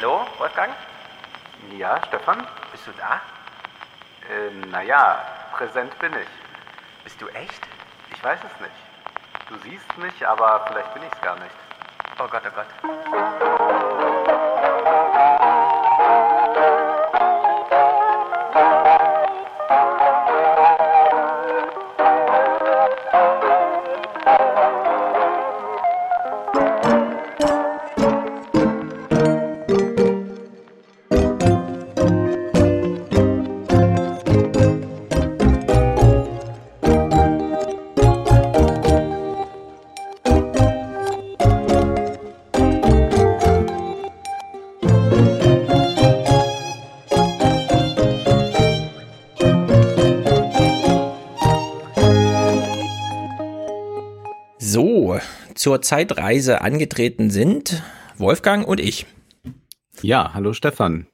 Hallo, Wolfgang? Ja, Stefan? Bist du da? Äh, naja, präsent bin ich. Bist du echt? Ich weiß es nicht. Du siehst mich, aber vielleicht bin ich es gar nicht. Oh Gott, oh Gott. Zur Zeitreise angetreten sind Wolfgang und ich. Ja, hallo Stefan.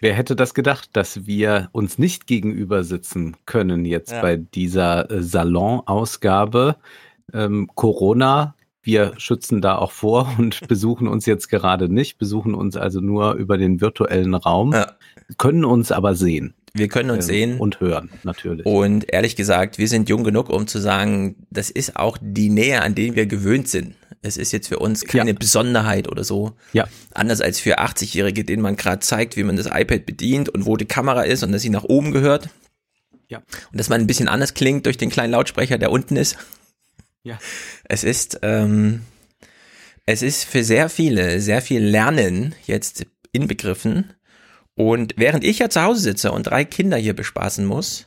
Wer hätte das gedacht, dass wir uns nicht gegenüber sitzen können jetzt Ja. bei dieser äh, Salon-Ausgabe? Ähm, Corona, wir schützen da auch vor und besuchen uns jetzt gerade nicht, besuchen uns also nur über den virtuellen Raum, Ja. können uns aber sehen. Wir können uns ähm, sehen. Und hören, natürlich. Und ehrlich gesagt, wir sind jung genug, um zu sagen, das ist auch die Nähe, an denen wir gewöhnt sind. Es ist jetzt für uns keine Ja. Besonderheit oder so. Ja. Anders als für 80-Jährige, denen man gerade zeigt, wie man das iPad bedient und wo die Kamera ist und dass sie nach oben gehört. Ja. Und dass man ein bisschen anders klingt durch den kleinen Lautsprecher, der unten ist. Ja. Es ist, ähm, es ist für sehr viele, sehr viel Lernen jetzt inbegriffen. Und während ich ja zu Hause sitze und drei Kinder hier bespaßen muss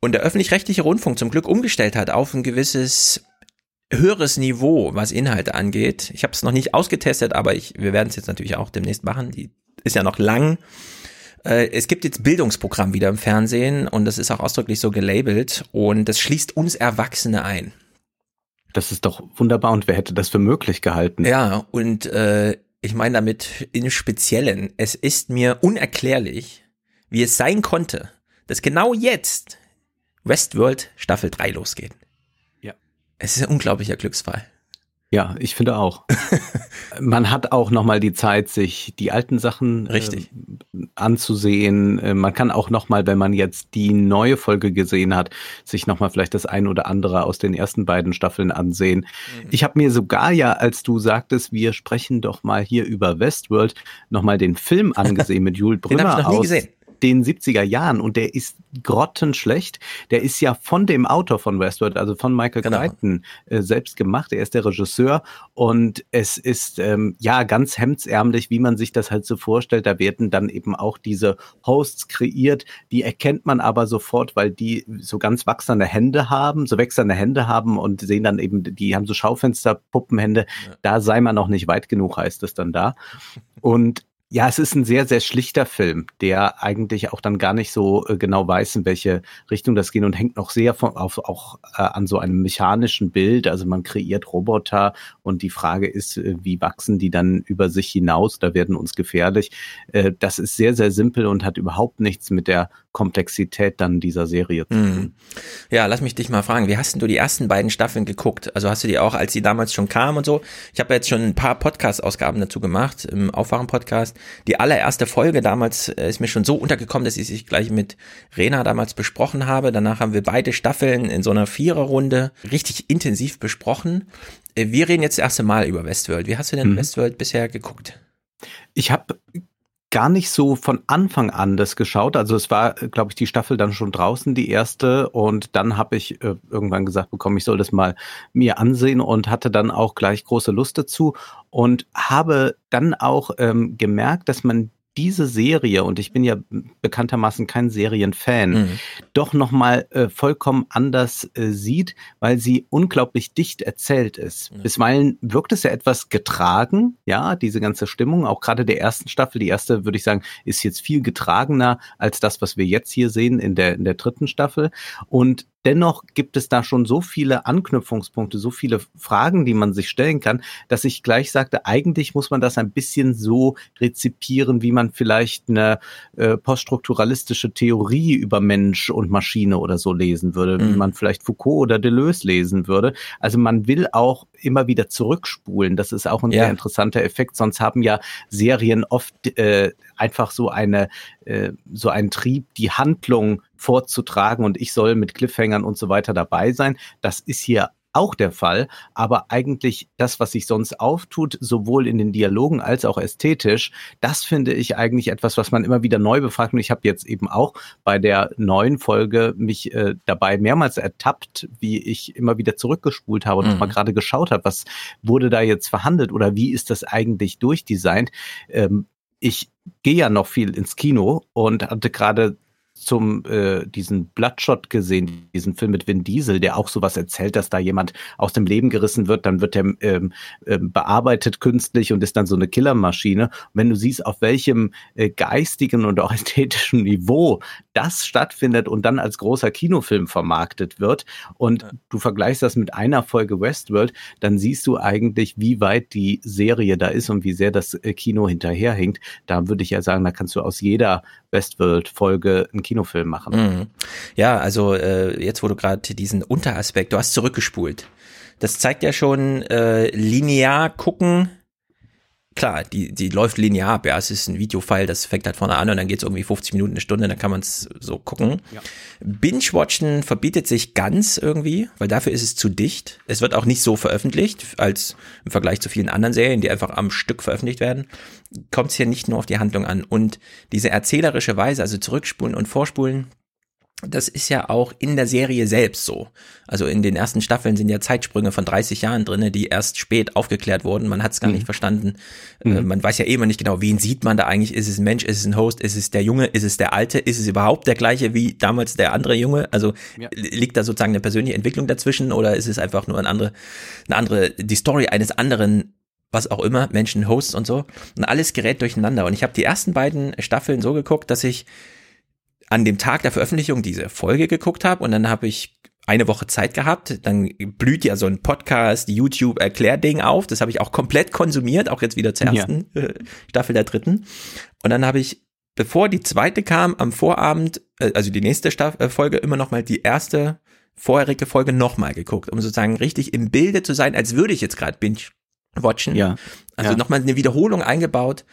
und der öffentlich-rechtliche Rundfunk zum Glück umgestellt hat auf ein gewisses höheres Niveau, was Inhalte angeht. Ich habe es noch nicht ausgetestet, aber ich, wir werden es jetzt natürlich auch demnächst machen. Die ist ja noch lang. Äh, Es gibt jetzt Bildungsprogramm wieder im Fernsehen und das ist auch ausdrücklich so gelabelt und das schließt uns Erwachsene ein. Das ist doch wunderbar und wer hätte das für möglich gehalten? Ja, und äh, ich meine damit im Speziellen, es ist mir unerklärlich, wie es sein konnte, dass genau jetzt Westworld Staffel 3 losgeht. Ja. Es ist ein unglaublicher Glücksfall. Ja, ich finde auch. Man hat auch nochmal die Zeit, sich die alten Sachen Richtig. äh, anzusehen. Man kann auch nochmal, wenn man jetzt die neue Folge gesehen hat, sich nochmal vielleicht das ein oder andere aus den ersten beiden Staffeln ansehen. Mhm. Ich habe mir sogar ja, als du sagtest, wir sprechen doch mal hier über Westworld, nochmal den Film angesehen mit Jules Den hab ich noch nie aus gesehen. Den 70er Jahren und der ist grottenschlecht. Der ist ja von dem Autor von Westworld, also von Michael Genau. Crichton, äh, selbst gemacht. Er ist der Regisseur und es ist ähm, ja ganz hemdsärmlich, wie man sich das halt so vorstellt. Da werden dann eben auch diese Hosts kreiert, die erkennt man aber sofort, weil die so ganz wachsende Hände haben, so wechselnde Hände haben und sehen dann eben, die haben so Schaufensterpuppenhände. Ja. Da sei man noch nicht weit genug, heißt es dann da. Und ja, es ist ein sehr, sehr schlichter Film, der eigentlich auch dann gar nicht so äh, genau weiß, in welche Richtung das geht und hängt noch sehr von, auf, auch äh, an so einem mechanischen Bild. Also man kreiert Roboter und die Frage ist, äh, wie wachsen die dann über sich hinaus? Da werden uns gefährlich. Äh, das ist sehr, sehr simpel und hat überhaupt nichts mit der Komplexität dann dieser Serie zu tun. Mhm. Ja, lass mich dich mal fragen, wie hast denn du die ersten beiden Staffeln geguckt? Also hast du die auch, als die damals schon kamen und so? Ich habe jetzt schon ein paar Podcast-Ausgaben dazu gemacht, im Aufwachen-Podcast. Die allererste Folge damals äh, ist mir schon so untergekommen, dass ich sich gleich mit Rena damals besprochen habe. Danach haben wir beide Staffeln in so einer Viererrunde richtig intensiv besprochen. Äh, Wir reden jetzt das erste Mal über Westworld. Wie hast du denn Mhm. Westworld bisher geguckt? Ich habe gar nicht so von Anfang an das geschaut. Also es war, glaube ich, die Staffel dann schon draußen, die erste. Und dann habe ich äh, irgendwann gesagt bekommen, ich soll das mal mir ansehen und hatte dann auch gleich große Lust dazu und habe dann auch ähm, gemerkt, dass man diese Serie, und ich bin ja bekanntermaßen kein Serienfan, Mhm. doch nochmal äh, vollkommen anders äh, sieht, weil sie unglaublich dicht erzählt ist. Ja. Bisweilen wirkt es ja etwas getragen, ja, diese ganze Stimmung, auch gerade der ersten Staffel. Die erste, würde ich sagen, ist jetzt viel getragener als das, was wir jetzt hier sehen in der, in der dritten Staffel. Und dennoch gibt es da schon so viele Anknüpfungspunkte, so viele Fragen, die man sich stellen kann, dass ich gleich sagte, eigentlich muss man das ein bisschen so rezipieren, wie man vielleicht eine äh, poststrukturalistische Theorie über Mensch und Maschine oder so lesen würde, mhm. wie man vielleicht Foucault oder Deleuze lesen würde. Also man will auch immer wieder zurückspulen. Das ist auch ein ja. sehr interessanter Effekt. Sonst haben ja Serien oft äh, einfach so eine äh, so einen Trieb, die Handlung vorzutragen und ich soll mit Cliffhangern und so weiter dabei sein. Das ist hier auch der Fall, aber eigentlich das, was sich sonst auftut, sowohl in den Dialogen als auch ästhetisch, das finde ich eigentlich etwas, was man immer wieder neu befragt. Und ich habe jetzt eben auch bei der neuen Folge mich äh, dabei mehrmals ertappt, wie ich immer wieder zurückgespult habe und mhm. mal gerade geschaut habe, was wurde da jetzt verhandelt oder wie ist das eigentlich durchdesignt. Ähm, ich gehe ja noch viel ins Kino und hatte gerade zum äh, diesen Bloodshot gesehen, diesen Film mit Vin Diesel, der auch sowas erzählt, dass da jemand aus dem Leben gerissen wird, dann wird er ähm, ähm, bearbeitet künstlich und ist dann so eine Killermaschine. Und wenn du siehst, auf welchem äh, geistigen und auch ästhetischen Niveau das stattfindet und dann als großer Kinofilm vermarktet wird und ja. du vergleichst das mit einer Folge Westworld, dann siehst du eigentlich, wie weit die Serie da ist und wie sehr das äh, Kino hinterherhinkt. Da würde ich ja sagen, da kannst du aus jeder Westworld-Folge einen Kinofilm machen. Mhm. Ja, also äh, jetzt, wo du gerade diesen Unteraspekt, du hast zurückgespult. Das zeigt ja schon äh, linear gucken. Klar, die, die läuft linear ab, ja, es ist ein Videofile, das fängt halt vorne an und dann geht es irgendwie 50 Minuten, eine Stunde, dann kann man es so gucken. Ja. Binge-Watchen verbietet sich ganz irgendwie, weil dafür ist es zu dicht. Es wird auch nicht so veröffentlicht, als im Vergleich zu vielen anderen Serien, die einfach am Stück veröffentlicht werden kommt es hier nicht nur auf die Handlung an. Und diese erzählerische Weise, also zurückspulen und vorspulen, das ist ja auch in der Serie selbst so. Also in den ersten Staffeln sind ja Zeitsprünge von 30 Jahren drinne, die erst spät aufgeklärt wurden. Man hat es gar mhm. nicht verstanden. Äh, mhm. man weiß ja eh immer nicht genau, wen sieht man da eigentlich? Ist es ein Mensch? Ist es ein Host? Ist es der Junge? Ist es der Alte? Ist es überhaupt der gleiche wie damals der andere Junge? Also ja. liegt da sozusagen eine persönliche Entwicklung dazwischen oder ist es einfach nur eine andere, eine andere, die Story eines anderen was auch immer, Menschen, Hosts und so. Und alles gerät durcheinander. Und ich habe die ersten beiden Staffeln so geguckt, dass ich an dem Tag der Veröffentlichung diese Folge geguckt habe und dann habe ich eine Woche Zeit gehabt, dann blüht ja so ein Podcast, YouTube Erklärding auf, das habe ich auch komplett konsumiert, auch jetzt wieder zur ersten ja. Äh, Staffel der dritten. Und dann habe ich, bevor die zweite kam, am Vorabend, äh, also die nächste Staff äh, Folge, immer noch mal die erste vorherige Folge nochmal geguckt, um sozusagen richtig im Bilde zu sein, als würde ich jetzt gerade binge watchen. Ja. Also ja. nochmal eine Wiederholung eingebaut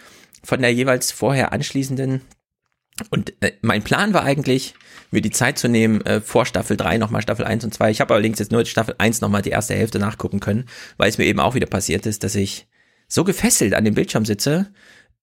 von der jeweils vorher anschließenden. Und äh, mein Plan war eigentlich, mir die Zeit zu nehmen, äh, vor Staffel 3 nochmal Staffel 1 und 2. Ich habe allerdings jetzt nur Staffel 1 nochmal die erste Hälfte nachgucken können, weil es mir eben auch wieder passiert ist, dass ich so gefesselt an dem Bildschirm sitze,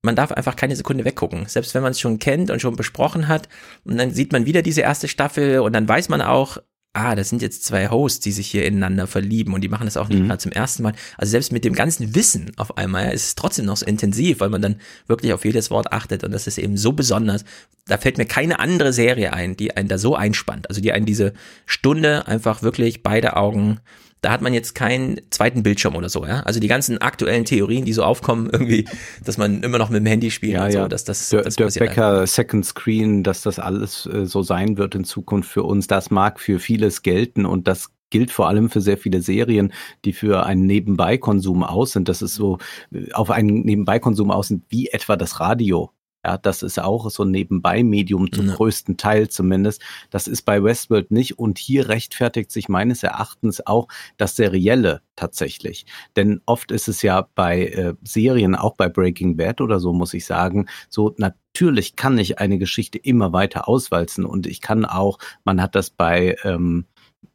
man darf einfach keine Sekunde weggucken. Selbst wenn man es schon kennt und schon besprochen hat, und dann sieht man wieder diese erste Staffel und dann weiß man auch, ah, das sind jetzt zwei Hosts, die sich hier ineinander verlieben und die machen das auch nicht mhm. gerade zum ersten Mal. Also selbst mit dem ganzen Wissen auf einmal ja, ist es trotzdem noch so intensiv, weil man dann wirklich auf jedes Wort achtet und das ist eben so besonders. Da fällt mir keine andere Serie ein, die einen da so einspannt. Also die einen diese Stunde einfach wirklich beide Augen da hat man jetzt keinen zweiten Bildschirm oder so, ja. Also die ganzen aktuellen Theorien, die so aufkommen, irgendwie, dass man immer noch mit dem Handy spielt ja, und so, ja. dass das, der, das der Becker einfach. Second Screen, dass das alles äh, so sein wird in Zukunft für uns, das mag für vieles gelten und das gilt vor allem für sehr viele Serien, die für einen Nebenbeikonsum aus sind. Das ist so äh, auf einen Nebenbeikonsum aus sind, wie etwa das Radio. Ja, das ist auch so ein Nebenbei-Medium zum ja. größten Teil zumindest. Das ist bei Westworld nicht. Und hier rechtfertigt sich meines Erachtens auch das Serielle tatsächlich. Denn oft ist es ja bei äh, Serien, auch bei Breaking Bad oder so, muss ich sagen, so natürlich kann ich eine Geschichte immer weiter auswalzen. Und ich kann auch, man hat das bei ähm,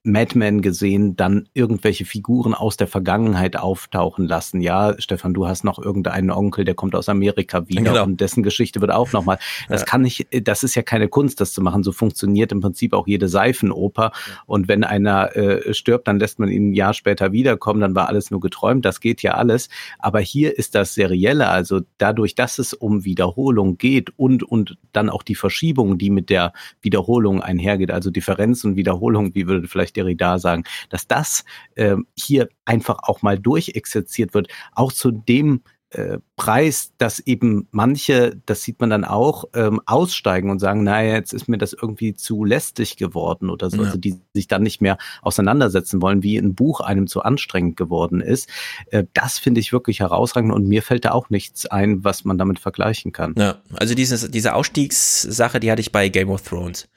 Madman gesehen, dann irgendwelche Figuren aus der Vergangenheit auftauchen lassen. Ja, Stefan, du hast noch irgendeinen Onkel, der kommt aus Amerika wieder genau. und dessen Geschichte wird auch nochmal. Das ja. kann ich, das ist ja keine Kunst, das zu machen. So funktioniert im Prinzip auch jede Seifenoper. Und wenn einer äh, stirbt, dann lässt man ihn ein Jahr später wiederkommen, dann war alles nur geträumt. Das geht ja alles. Aber hier ist das Serielle, also dadurch, dass es um Wiederholung geht und, und dann auch die Verschiebung, die mit der Wiederholung einhergeht, also Differenz und Wiederholung, wie würde vielleicht Derrida sagen, dass das äh, hier einfach auch mal durchexerziert wird, auch zu dem äh, Preis, dass eben manche, das sieht man dann auch, ähm, aussteigen und sagen, naja, jetzt ist mir das irgendwie zu lästig geworden oder so, Ja. also die sich dann nicht mehr auseinandersetzen wollen, wie ein Buch einem zu anstrengend geworden ist. Äh, das finde ich wirklich herausragend und mir fällt da auch nichts ein, was man damit vergleichen kann. Ja, also dieses, diese Ausstiegssache, die hatte ich bei Game of Thrones.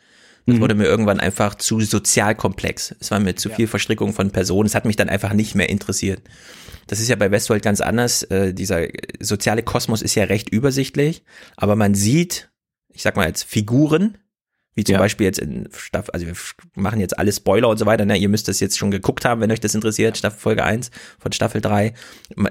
Das Mhm. wurde mir irgendwann einfach zu sozialkomplex. Es war mir zu viel Verstrickung von Personen. Es hat mich dann einfach nicht mehr interessiert. Das ist ja bei Westworld ganz anders. Äh, dieser soziale Kosmos ist ja recht übersichtlich, aber man sieht, ich sag mal jetzt Figuren, wie zum Ja. Beispiel jetzt in Staffel, also wir machen jetzt alle Spoiler und so weiter, ne? ihr müsst das jetzt schon geguckt haben, wenn euch das interessiert, Staffel Folge 1 von Staffel 3.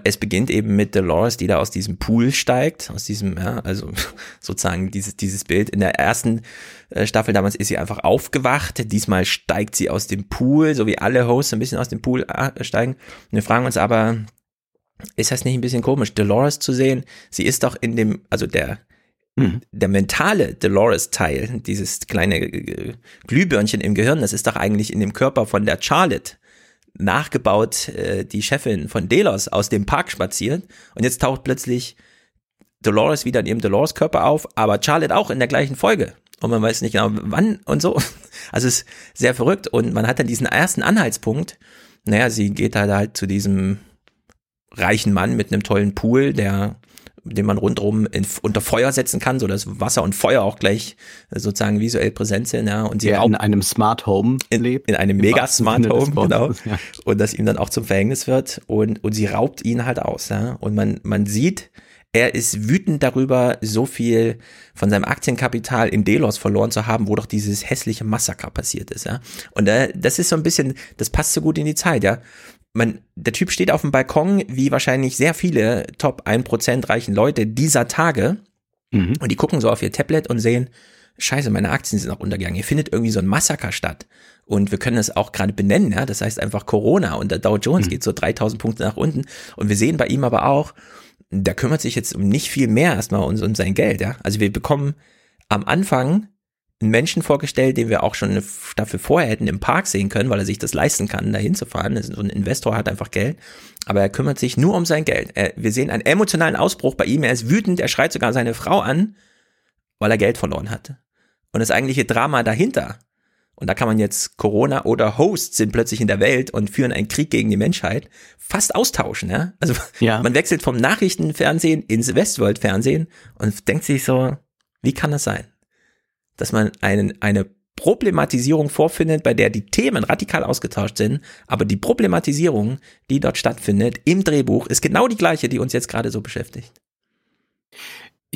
Es beginnt eben mit Dolores, die da aus diesem Pool steigt, aus diesem, ja, also sozusagen dieses, dieses Bild. In der ersten äh, Staffel damals ist sie einfach aufgewacht, diesmal steigt sie aus dem Pool, so wie alle Hosts ein bisschen aus dem Pool äh, steigen. Und wir fragen uns aber, ist das nicht ein bisschen komisch, Dolores zu sehen? Sie ist doch in dem, also der, Mhm. der mentale Dolores-Teil, dieses kleine äh, Glühbirnchen im Gehirn, das ist doch eigentlich in dem Körper von der Charlotte nachgebaut, äh, die Chefin von Delos aus dem Park spaziert und jetzt taucht plötzlich Dolores wieder in ihrem Dolores-Körper auf, aber Charlotte auch in der gleichen Folge. Und man weiß nicht genau wann und so. Also es ist sehr verrückt und man hat dann diesen ersten Anhaltspunkt. Naja, sie geht halt halt zu diesem reichen Mann mit einem tollen Pool, der den man rundherum in, unter Feuer setzen kann, so dass Wasser und Feuer auch gleich äh, sozusagen visuell präsent sind, ja, und sie Der raubt in einem Smart Home in, lebt. in einem mega Smart Home, genau. Ja. Und das ihm dann auch zum Verhängnis wird und, und sie raubt ihn halt aus, ja. Und man, man sieht, er ist wütend darüber, so viel von seinem Aktienkapital in Delos verloren zu haben, wo doch dieses hässliche Massaker passiert ist, ja. Und äh, das ist so ein bisschen, das passt so gut in die Zeit, ja. Man, der Typ steht auf dem Balkon, wie wahrscheinlich sehr viele Top 1% reichen Leute dieser Tage, Mhm. und die gucken so auf ihr Tablet und sehen, scheiße, meine Aktien sind auch untergegangen. Hier findet irgendwie so ein Massaker statt. Und wir können das auch gerade benennen, ja. Das heißt einfach Corona und der Dow Jones geht so 3000 Punkte nach unten. Und wir sehen bei ihm aber auch, der kümmert sich jetzt um nicht viel mehr erstmal um, um sein Geld, ja. Also wir bekommen am Anfang einen Menschen vorgestellt, den wir auch schon eine Staffel vorher hätten im Park sehen können, weil er sich das leisten kann, da hinzufahren. So ein Investor hat einfach Geld, aber er kümmert sich nur um sein Geld. Er, wir sehen einen emotionalen Ausbruch bei ihm, er ist wütend, er schreit sogar seine Frau an, weil er Geld verloren hatte. Und das eigentliche Drama dahinter, und da kann man jetzt Corona oder Hosts sind plötzlich in der Welt und führen einen Krieg gegen die Menschheit, fast austauschen, ja. Also Ja. man wechselt vom Nachrichtenfernsehen ins Westworld-Fernsehen und denkt sich so, wie kann das sein? Dass man einen, eine Problematisierung vorfindet, bei der die Themen radikal ausgetauscht sind, aber die Problematisierung, die dort stattfindet im Drehbuch, ist genau die gleiche, die uns jetzt gerade so beschäftigt.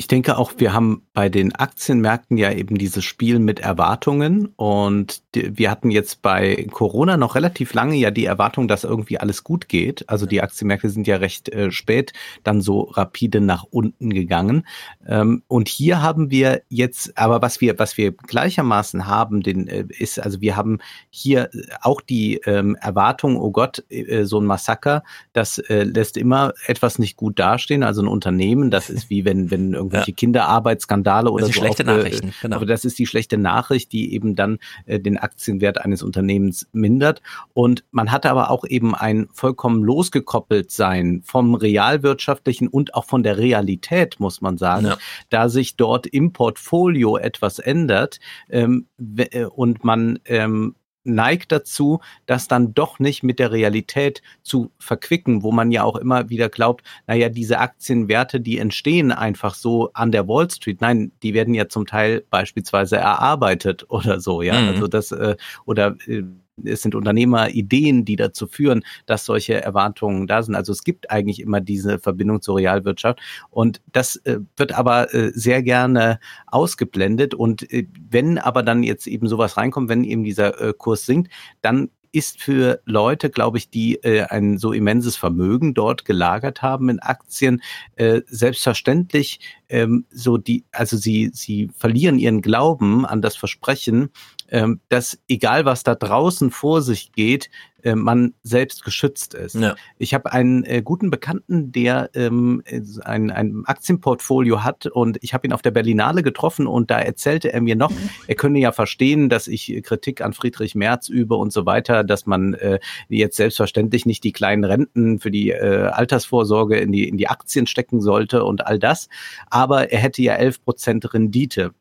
Ich denke auch, wir haben bei den Aktienmärkten ja eben dieses Spiel mit Erwartungen und wir hatten jetzt bei Corona noch relativ lange ja die Erwartung, dass irgendwie alles gut geht. Also die Aktienmärkte sind ja recht äh, spät dann so rapide nach unten gegangen. Ähm, und hier haben wir jetzt, aber was wir, was wir gleichermaßen haben, den, äh, ist, also wir haben hier auch die ähm, Erwartung, oh Gott, äh, so ein Massaker, das äh, lässt immer etwas nicht gut dastehen. Also ein Unternehmen, das ist wie wenn, wenn irgendwelche Ja. Kinderarbeitsskandale oder sind so. schlechte Nachrichten, genau. Aber das ist die schlechte Nachricht, die eben dann äh, den Aktienwert eines Unternehmens mindert. Und man hatte aber auch eben ein vollkommen losgekoppelt sein vom realwirtschaftlichen und auch von der Realität, muss man sagen, Ja. da sich dort im Portfolio etwas ändert ähm, äh, und man ähm, neigt dazu, das dann doch nicht mit der Realität zu verquicken, wo man ja auch immer wieder glaubt, naja, diese Aktienwerte, die entstehen einfach so an der Wall Street. Nein, die werden ja zum Teil beispielsweise erarbeitet oder so, ja. Mhm. Also das, äh, oder äh, es sind Unternehmerideen, die dazu führen, dass solche Erwartungen da sind. Also es gibt eigentlich immer diese Verbindung zur Realwirtschaft. Und das äh, wird aber äh, sehr gerne ausgeblendet. Und äh, wenn aber dann jetzt eben sowas reinkommt, wenn eben dieser äh, Kurs sinkt, dann ist für Leute, glaube ich, die äh, ein so immenses Vermögen dort gelagert haben in Aktien, äh, selbstverständlich ähm, so die, also sie, sie verlieren ihren Glauben an das Versprechen, ähm, dass egal was da draußen vor sich geht, äh, man selbst geschützt ist. Ja. Ich habe einen äh, guten Bekannten, der ähm, ein, ein Aktienportfolio hat und ich habe ihn auf der Berlinale getroffen und da erzählte er mir noch, er könne ja verstehen, dass ich Kritik an Friedrich Merz übe und so weiter, dass man äh, jetzt selbstverständlich nicht die kleinen Renten für die äh, Altersvorsorge in die, in die Aktien stecken sollte und all das. Aber er hätte ja 11 Prozent Rendite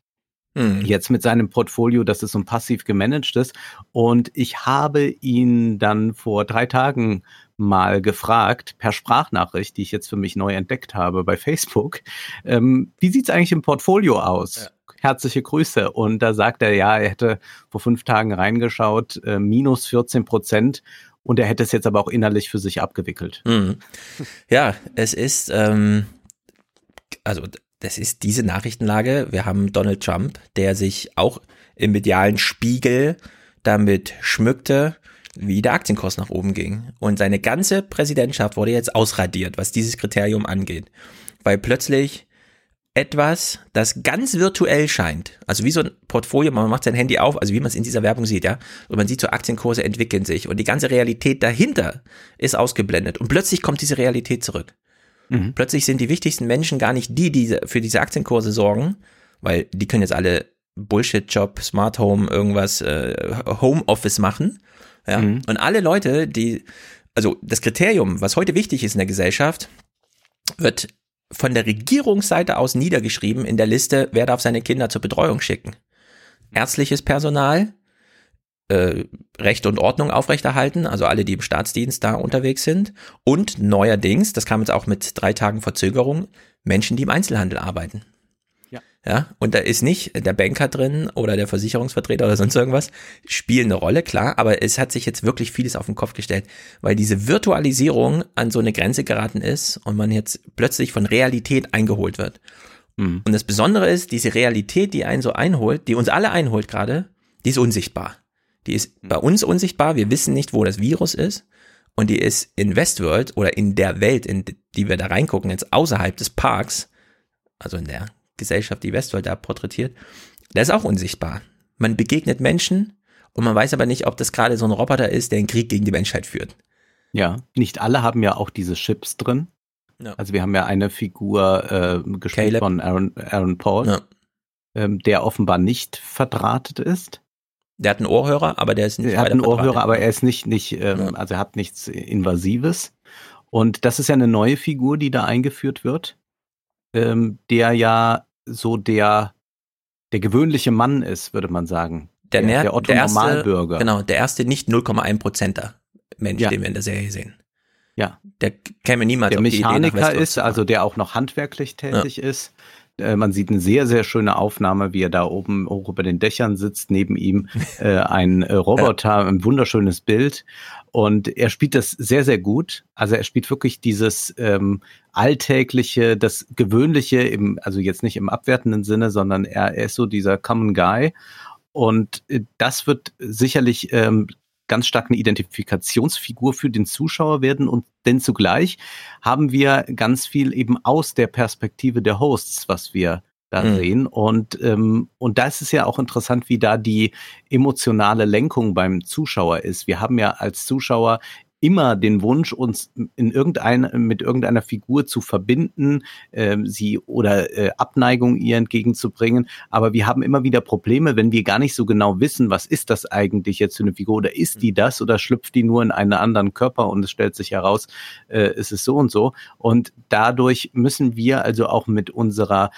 Hm. jetzt mit seinem Portfolio, das ist so ein passiv gemanagtes. Und ich habe ihn dann vor drei Tagen mal gefragt, per Sprachnachricht, die ich jetzt für mich neu entdeckt habe bei Facebook, ähm, wie sieht's eigentlich im Portfolio aus? Herzliche Grüße. Und da sagt er, ja, er hätte vor fünf Tagen reingeschaut, äh, minus 14 Prozent. Und er hätte es jetzt aber auch innerlich für sich abgewickelt. Mhm. Ja, es ist, ähm, also das ist diese Nachrichtenlage. Wir haben Donald Trump, der sich auch im medialen Spiegel damit schmückte, wie der Aktienkurs nach oben ging. Und seine ganze Präsidentschaft wurde jetzt ausradiert, was dieses Kriterium angeht. Weil plötzlich etwas, das ganz virtuell scheint, also wie so ein Portfolio, man macht sein Handy auf, also wie man es in dieser Werbung sieht, ja, und man sieht so Aktienkurse entwickeln sich und die ganze Realität dahinter ist ausgeblendet und plötzlich kommt diese Realität zurück. Mhm. Plötzlich sind die wichtigsten Menschen gar nicht die, die für diese Aktienkurse sorgen, weil die können jetzt alle Bullshit-Job, Smart Home, irgendwas, äh, Homeoffice machen. Ja? Mhm. Und alle Leute, die, also das Kriterium, was heute wichtig ist in der Gesellschaft, wird von der Regierungsseite aus niedergeschrieben in der Liste, wer darf seine Kinder zur Betreuung schicken. Ärztliches Personal, äh, Recht und Ordnung aufrechterhalten, also alle, die im Staatsdienst da unterwegs sind. Und neuerdings, das kam jetzt auch mit drei Tagen Verzögerung, Menschen, die im Einzelhandel arbeiten. Ja. Ja, und da ist nicht der Banker drin oder der Versicherungsvertreter oder sonst irgendwas, spielen eine Rolle, klar, aber es hat sich jetzt wirklich vieles auf den Kopf gestellt, weil diese Virtualisierung an so eine Grenze geraten ist und man jetzt plötzlich von Realität eingeholt wird. Mhm. Und das Besondere ist, diese Realität, die einen so einholt, die uns alle einholt gerade, die ist unsichtbar. Die ist bei uns unsichtbar. Wir wissen nicht, wo das Virus ist. Und die ist in Westworld oder in der Welt, in die wir da reingucken, jetzt außerhalb des Parks, also in der Gesellschaft, die Westworld da porträtiert, der ist auch unsichtbar. Man begegnet Menschen und man weiß aber nicht, ob das gerade so ein Roboter ist, der einen Krieg gegen die Menschheit führt. Ja, nicht alle haben ja auch diese Chips drin. Ja. Also wir haben ja eine Figur äh, gespielt Caleb. von Aaron, Aaron Paul, Ja. ähm, der offenbar nicht verdrahtet ist. Der hat einen Ohrhörer, aber der ist nicht Er hat einen Ohrhörer, aber er ist nicht, nicht ähm, Ja. also er hat nichts Invasives. Und das ist ja eine neue Figur, die da eingeführt wird, ähm, der ja so der, der gewöhnliche Mann ist, würde man sagen. der, der, der Otto der erste, Normalbürger. Genau, der erste nicht 0,1 Prozenter Mensch, Ja. den wir in der Serie sehen. Ja. Der käme niemals der auf die Idee, nach Mechaniker Westworld ist, also der auch noch handwerklich tätig ist. Äh, Man sieht eine sehr, sehr schöne Aufnahme, wie er da oben hoch über den Dächern sitzt, neben ihm äh, ein äh, Roboter, ein wunderschönes Bild. Und er spielt das sehr, sehr gut. Also er spielt wirklich dieses ähm, alltägliche, das gewöhnliche, im, also jetzt nicht im abwertenden Sinne, sondern er, er ist so dieser Common Guy. Und äh, das wird sicherlich ähm, ganz stark eine Identifikationsfigur für den Zuschauer werden und denn zugleich haben wir ganz viel eben aus der Perspektive der Hosts, was wir da Mhm. sehen. Und, ähm, und da ist es ja auch interessant, wie da die emotionale Lenkung beim Zuschauer ist. Wir haben ja als Zuschauer immer den Wunsch, uns in irgendein, mit irgendeiner Figur zu verbinden, ähm, sie oder äh, Abneigung ihr entgegenzubringen. Aber wir haben immer wieder Probleme, wenn wir gar nicht so genau wissen, was ist das eigentlich jetzt für eine Figur oder ist die das oder schlüpft die nur in einen anderen Körper und es stellt sich heraus, äh, es ist so und so. Und dadurch müssen wir also auch mit unserer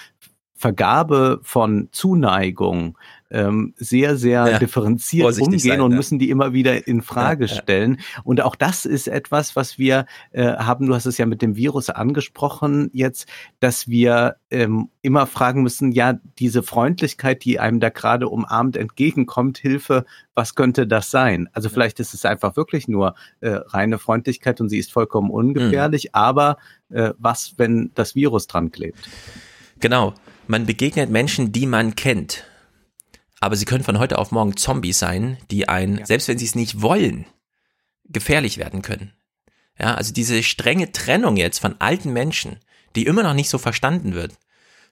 Vergabe von Zuneigung ähm, sehr, sehr Ja, differenziert umgehen sein, und ja. müssen die immer wieder in Frage ja. stellen. Und auch das ist etwas, was wir äh, haben, du hast es ja mit dem Virus angesprochen jetzt, dass wir ähm, immer fragen müssen, ja, diese Freundlichkeit, die einem da gerade umarmt entgegenkommt, Hilfe, was könnte das sein? Also vielleicht ist es einfach wirklich nur äh, reine Freundlichkeit und sie ist vollkommen ungefährlich, Mhm. aber äh, was, wenn das Virus dran klebt? Genau. Man begegnet Menschen, die man kennt. Aber sie können von heute auf morgen Zombies sein, die einen, Ja. selbst wenn sie es nicht wollen, gefährlich werden können. Ja, also diese strenge Trennung jetzt von alten Menschen, die immer noch nicht so verstanden wird.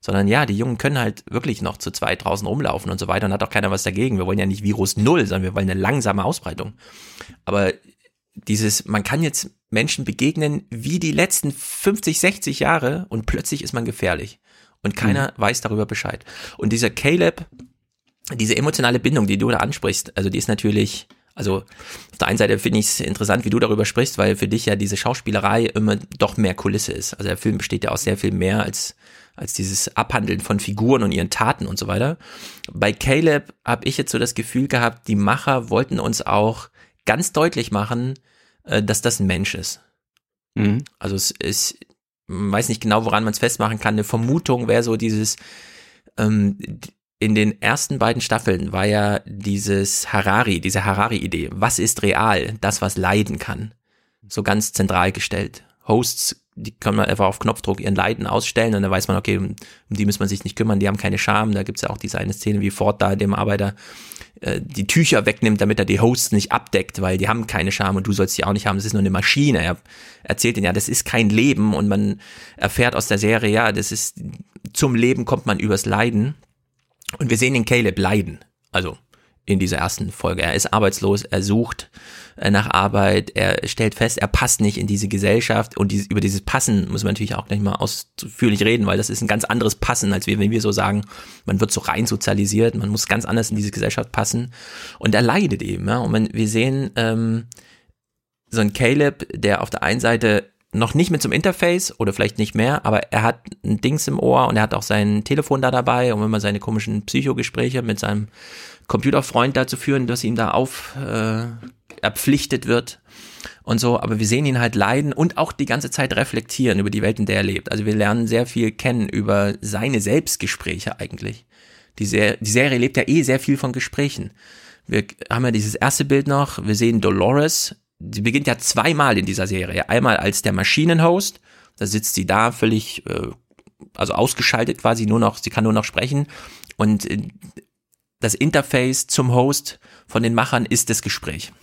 sondern ja, die Jungen können halt wirklich noch zu zweit draußen rumlaufen und so weiter und hat auch keiner was dagegen. Wir wollen ja nicht Virus Null, sondern wir wollen eine langsame Ausbreitung. Aber dieses, man kann jetzt Menschen begegnen wie die letzten 50, 60 Jahre und plötzlich ist man gefährlich und keiner mhm. weiß darüber Bescheid. Und dieser Caleb, diese emotionale Bindung, die du da ansprichst, also die ist natürlich, also auf der einen Seite finde ich es interessant, wie du darüber sprichst, weil für dich ja diese Schauspielerei immer doch mehr Kulisse ist. Also der Film besteht ja aus sehr viel mehr als als dieses Abhandeln von Figuren und ihren Taten und so weiter. Bei Caleb habe ich jetzt so das Gefühl gehabt, die Macher wollten uns auch ganz deutlich machen, äh, dass das ein Mensch ist. Mhm. Also es ist, man weiß nicht genau, woran man es festmachen kann. Eine Vermutung wäre so dieses, ähm, in den ersten beiden Staffeln war ja dieses Harari, diese Harari-Idee. Was ist real? Das, was leiden kann. So ganz zentral gestellt. Hosts die können man einfach auf Knopfdruck ihren Leiden ausstellen und dann weiß man, okay, um, die muss man sich nicht kümmern, die haben keine Scham. Da gibt's ja auch diese eine Szene, wie Ford da dem Arbeiter äh, die Tücher wegnimmt, damit er die Hosts nicht abdeckt, weil die haben keine Scham und du sollst die auch nicht haben, das ist nur eine Maschine. Er erzählt ihnen ja, das ist kein Leben und man erfährt aus der Serie, ja, das ist, zum Leben kommt man übers Leiden. Und wir sehen den Caleb leiden. Also in dieser ersten Folge. Er ist arbeitslos, er sucht äh, nach Arbeit, er stellt fest, er passt nicht in diese Gesellschaft und dieses, über dieses Passen muss man natürlich auch gleich mal ausführlich reden, weil das ist ein ganz anderes Passen, als wir, wenn wir so sagen, man wird so rein sozialisiert, man muss ganz anders in diese Gesellschaft passen und er leidet eben. Ja? Und man, wir sehen ähm, so ein Caleb, der auf der einen Seite noch nicht mit zum Interface oder vielleicht nicht mehr, aber er hat ein Dings im Ohr und er hat auch sein Telefon da dabei, um immer seine komischen Psychogespräche mit seinem Computerfreund dazu führen, dass ihm da auf äh, erpflichtet wird und so, aber wir sehen ihn halt leiden und auch die ganze Zeit reflektieren über die Welt, in der er lebt. Also wir lernen sehr viel kennen über seine Selbstgespräche eigentlich. Die, Ser die Serie lebt ja eh sehr viel von Gesprächen. Wir haben ja dieses erste Bild noch, wir sehen Dolores, sie beginnt ja zweimal in dieser Serie. Einmal als der Maschinenhost, da sitzt sie da völlig, äh, also ausgeschaltet quasi, nur noch, sie kann nur noch sprechen. Und äh, das Interface zum Host von den Machern ist das Gespräch.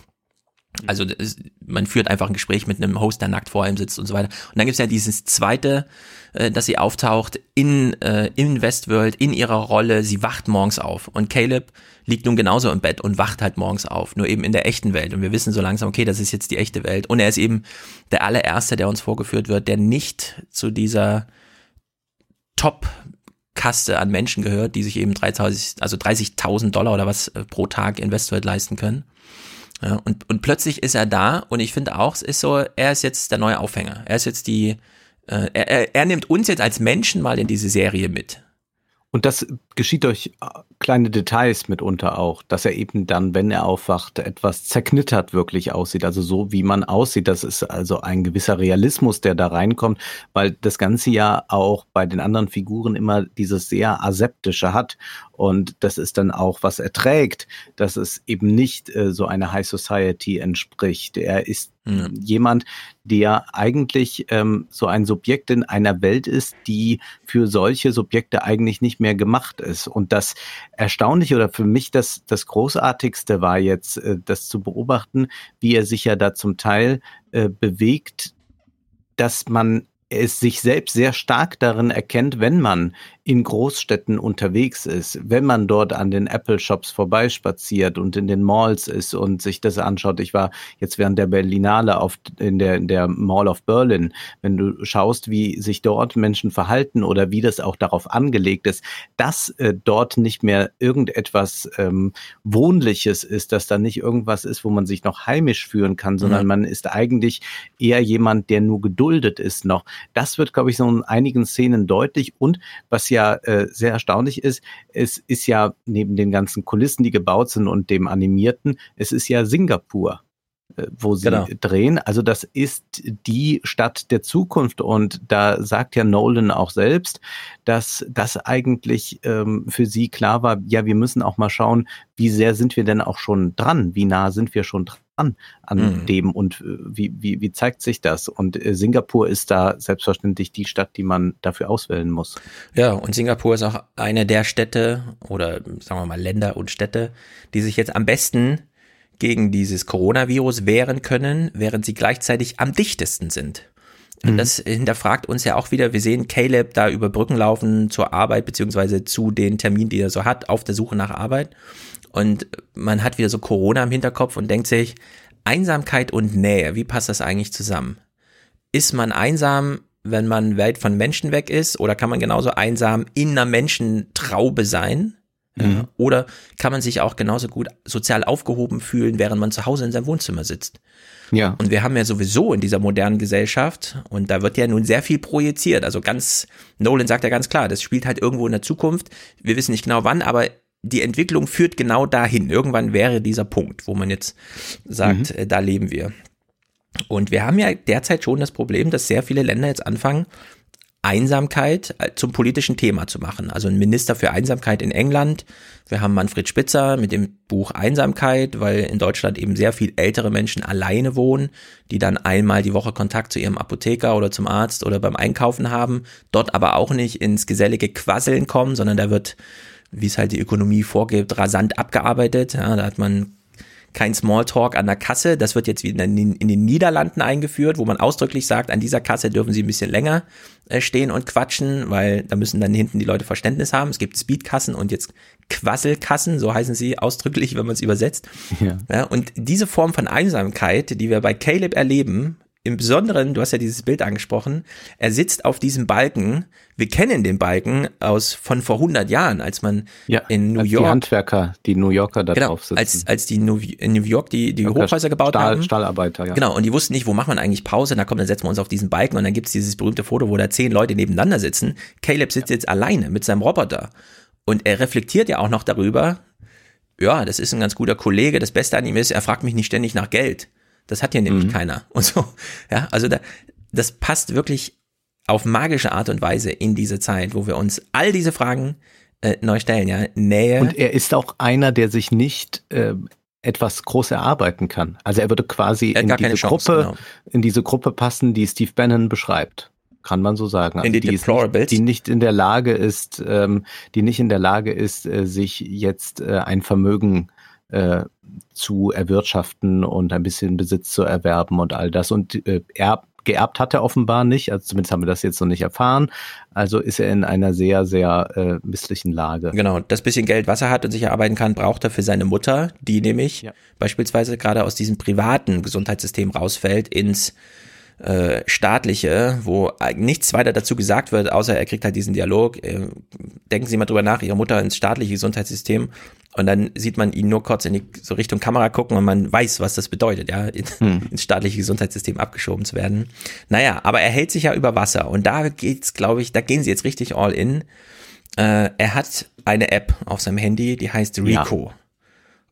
Also das, man führt einfach ein Gespräch mit einem Host, der nackt vor ihm sitzt und so weiter. Und dann gibt's ja dieses zweite, äh, dass sie auftaucht in, äh, in Westworld, in ihrer Rolle. Sie wacht morgens auf. Und Caleb liegt nun genauso im Bett und wacht halt morgens auf, nur eben in der echten Welt. Und wir wissen so langsam, okay, das ist jetzt die echte Welt. Und er ist eben der allererste, der uns vorgeführt wird, der nicht zu dieser Top Kaste an Menschen gehört, die sich eben 30, also 30.000 Dollar oder was äh, pro Tag Investor leisten können. Ja, und, und plötzlich ist er da und ich finde auch, es ist so, er ist jetzt der neue Aufhänger. Er ist jetzt die, äh, er, er nimmt uns jetzt als Menschen mal in diese Serie mit. Und das geschieht durch äh, kleine Details mitunter auch, dass er eben dann, wenn er aufwacht, etwas zerknittert wirklich aussieht. Also so, wie man aussieht. Das ist also ein gewisser Realismus, der da reinkommt, weil das Ganze ja auch bei den anderen Figuren immer dieses sehr aseptische hat. Und das ist dann auch, was er trägt, dass es eben nicht äh, so eine High Society entspricht. Er ist ja. jemand, der eigentlich ähm, so ein Subjekt in einer Welt ist, die für solche Subjekte eigentlich nicht mehr gemacht ist. Und das Erstaunliche oder für mich das, das Großartigste war jetzt, äh, das zu beobachten, wie er sich ja da zum Teil äh, bewegt, dass man es sich selbst sehr stark darin erkennt, wenn man in Großstädten unterwegs ist, wenn man dort an den Apple Shops vorbeispaziert und in den Malls ist und sich das anschaut. Ich war jetzt während der Berlinale auf, in, der, in der Mall of Berlin. Wenn du schaust, wie sich dort Menschen verhalten oder wie das auch darauf angelegt ist, dass äh, dort nicht mehr irgendetwas ähm, Wohnliches ist, dass da nicht irgendwas ist, wo man sich noch heimisch fühlen kann, sondern mhm. man ist eigentlich eher jemand, der nur geduldet ist noch. Das wird, glaube ich, so in einigen Szenen deutlich und was ja ja äh, sehr erstaunlich ist, es ist ja neben den ganzen Kulissen, die gebaut sind und dem Animierten, es ist ja Singapur äh, wo sie genau. drehen. Also das ist die Stadt der Zukunft und da sagt ja Nolan auch selbst, dass das eigentlich ähm, für sie klar war, ja, wir müssen auch mal schauen, wie sehr sind wir denn auch schon dran, wie nah sind wir schon dran an, an mhm. dem und äh, wie, wie, wie zeigt sich das? Und äh, Singapur ist da selbstverständlich die Stadt, die man dafür auswählen muss. Ja, und Singapur ist auch eine der Städte oder sagen wir mal Länder und Städte, die sich jetzt am besten gegen dieses Coronavirus wehren können, während sie gleichzeitig am dichtesten sind. Und Mhm. das hinterfragt uns ja auch wieder. Wir sehen Caleb da über Brücken laufen zur Arbeit, beziehungsweise zu den Terminen, die er so hat, auf der Suche nach Arbeit. Und man hat wieder so Corona im Hinterkopf und denkt sich, Einsamkeit und Nähe, wie passt das eigentlich zusammen? Ist man einsam, wenn man weit von Menschen weg ist, oder kann man genauso einsam in einer Menschentraube sein? Mhm. oder kann man sich auch genauso gut sozial aufgehoben fühlen, während man zu Hause in seinem Wohnzimmer sitzt? Ja. Und wir haben ja sowieso in dieser modernen Gesellschaft, und da wird ja nun sehr viel projiziert. Also ganz, Nolan sagt ja ganz klar, das spielt halt irgendwo in der Zukunft. Wir wissen nicht genau wann, aber die Entwicklung führt genau dahin. Irgendwann wäre dieser Punkt, wo man jetzt sagt, äh, da leben wir. Und wir haben ja derzeit schon das Problem, dass sehr viele Länder jetzt anfangen, Einsamkeit äh, zum politischen Thema zu machen. Also ein Minister für Einsamkeit in England. Wir haben Manfred Spitzer mit dem Buch Einsamkeit, weil in Deutschland eben sehr viel ältere Menschen alleine wohnen, die dann einmal die Woche Kontakt zu ihrem Apotheker oder zum Arzt oder beim Einkaufen haben, dort aber auch nicht ins gesellige Quasseln kommen, sondern da wird, wie es halt die Ökonomie vorgibt, rasant abgearbeitet. Ja, da hat man kein Smalltalk an der Kasse. Das wird jetzt wieder in den, Niederlanden eingeführt, wo man ausdrücklich sagt, an dieser Kasse dürfen Sie ein bisschen länger äh, stehen und quatschen, weil da müssen dann hinten die Leute Verständnis haben. Es gibt Speedkassen und jetzt Quasselkassen, so heißen sie ausdrücklich, wenn man es übersetzt. Ja. Ja, und diese Form von Einsamkeit, die wir bei Caleb erleben, im Besonderen, du hast ja dieses Bild angesprochen, er sitzt auf diesem Balken. Wir kennen den Balken aus von vor 100 Jahren, als man ja. in New als York Die Handwerker, die New Yorker da genau, drauf sitzen. als, als die New, in New York die, die Hochhäuser gebaut Stahl, haben. Stahlarbeiter, ja. Genau, und die wussten nicht, wo macht man eigentlich Pause. Na komm, dann setzen wir uns auf diesen Balken und dann gibt's dieses berühmte Foto, wo da zehn Leute nebeneinander sitzen. Caleb sitzt jetzt alleine mit seinem Roboter. Und er reflektiert ja auch noch darüber, ja, das ist ein ganz guter Kollege. Das Beste an ihm ist, er fragt mich nicht ständig nach Geld. Das hat hier nämlich keiner. Und so, ja, also da, das passt wirklich auf magische Art und Weise in diese Zeit, wo wir uns all diese Fragen äh, neu stellen, ja. Nähe. Und er ist auch einer, der sich nicht äh, etwas groß erarbeiten kann. Also er würde quasi Er in diese Chance, Gruppe, genau. in diese Gruppe passen, die Steve Bannon beschreibt. Kann man so sagen. Also In die die, nicht, die nicht in der Lage ist, ähm, die nicht in der Lage ist, äh, sich jetzt äh, ein Vermögen äh, zu erwirtschaften und ein bisschen Besitz zu erwerben und all das. Und äh, er geerbt hat er offenbar nicht, also zumindest haben wir das jetzt noch nicht erfahren. Also ist er in einer sehr, sehr äh, misslichen Lage. Genau, das bisschen Geld, was er hat und sich erarbeiten kann, braucht er für seine Mutter, die nämlich Ja. beispielsweise gerade aus diesem privaten Gesundheitssystem rausfällt ins äh, staatliche, wo nichts weiter dazu gesagt wird, außer er kriegt halt diesen Dialog. Äh, denken Sie mal drüber nach, Ihre Mutter ins staatliche Gesundheitssystem und dann sieht man ihn nur kurz in die so Richtung Kamera gucken und man weiß, was das bedeutet, ja, in, ins staatliche Gesundheitssystem abgeschoben zu werden. Naja, aber er hält sich ja über Wasser und da geht's, glaube ich, da gehen sie jetzt richtig all in. Äh, er hat eine App auf seinem Handy, die heißt Rico.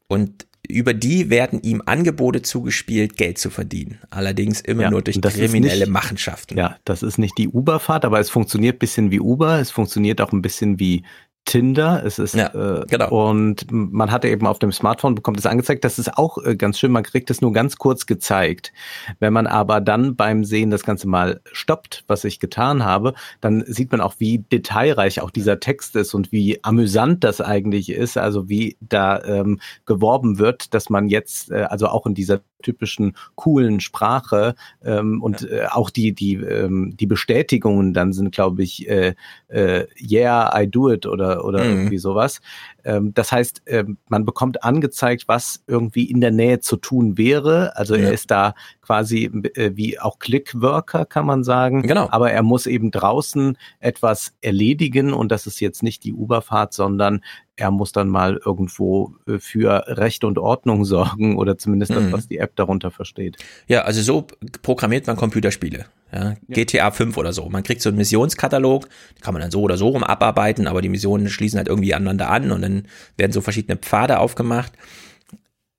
Und über die werden ihm Angebote zugespielt, Geld zu verdienen. Allerdings immer Ja, nur durch kriminelle nicht- Machenschaften. Ja, das ist nicht die Uber-Fahrt, aber es funktioniert ein bisschen wie Uber, es funktioniert auch ein bisschen wie Tinder. Es ist Ja, äh, genau. und man hatte eben auf dem Smartphone bekommt es angezeigt. Das ist auch äh, ganz schön. Man kriegt es nur ganz kurz gezeigt. Wenn man aber dann beim Sehen das Ganze mal stoppt, was ich getan habe, dann sieht man auch, wie detailreich auch dieser Text ist und wie amüsant das eigentlich ist. Also wie da ähm, geworben wird, dass man jetzt äh, also auch in dieser typischen coolen Sprache ähm, und äh, auch die die ähm, die Bestätigungen dann sind, glaube ich, äh, äh, yeah, I do it oder oder Mhm. irgendwie sowas. Ähm, das heißt, ähm, man bekommt angezeigt, was irgendwie in der Nähe zu tun wäre. Also Ja. er ist da quasi äh, wie auch Clickworker, kann man sagen. Genau. Aber er muss eben draußen etwas erledigen und das ist jetzt nicht die Uberfahrt, sondern er muss dann mal irgendwo äh, für Recht und Ordnung sorgen oder zumindest das, Mhm. was die App darunter versteht. Ja, also so programmiert man Computerspiele. Ja, GTA 5 oder so. Man kriegt so einen Missionskatalog, die kann man dann so oder so rum abarbeiten, aber die Missionen schließen halt irgendwie aneinander an und dann werden so verschiedene Pfade aufgemacht.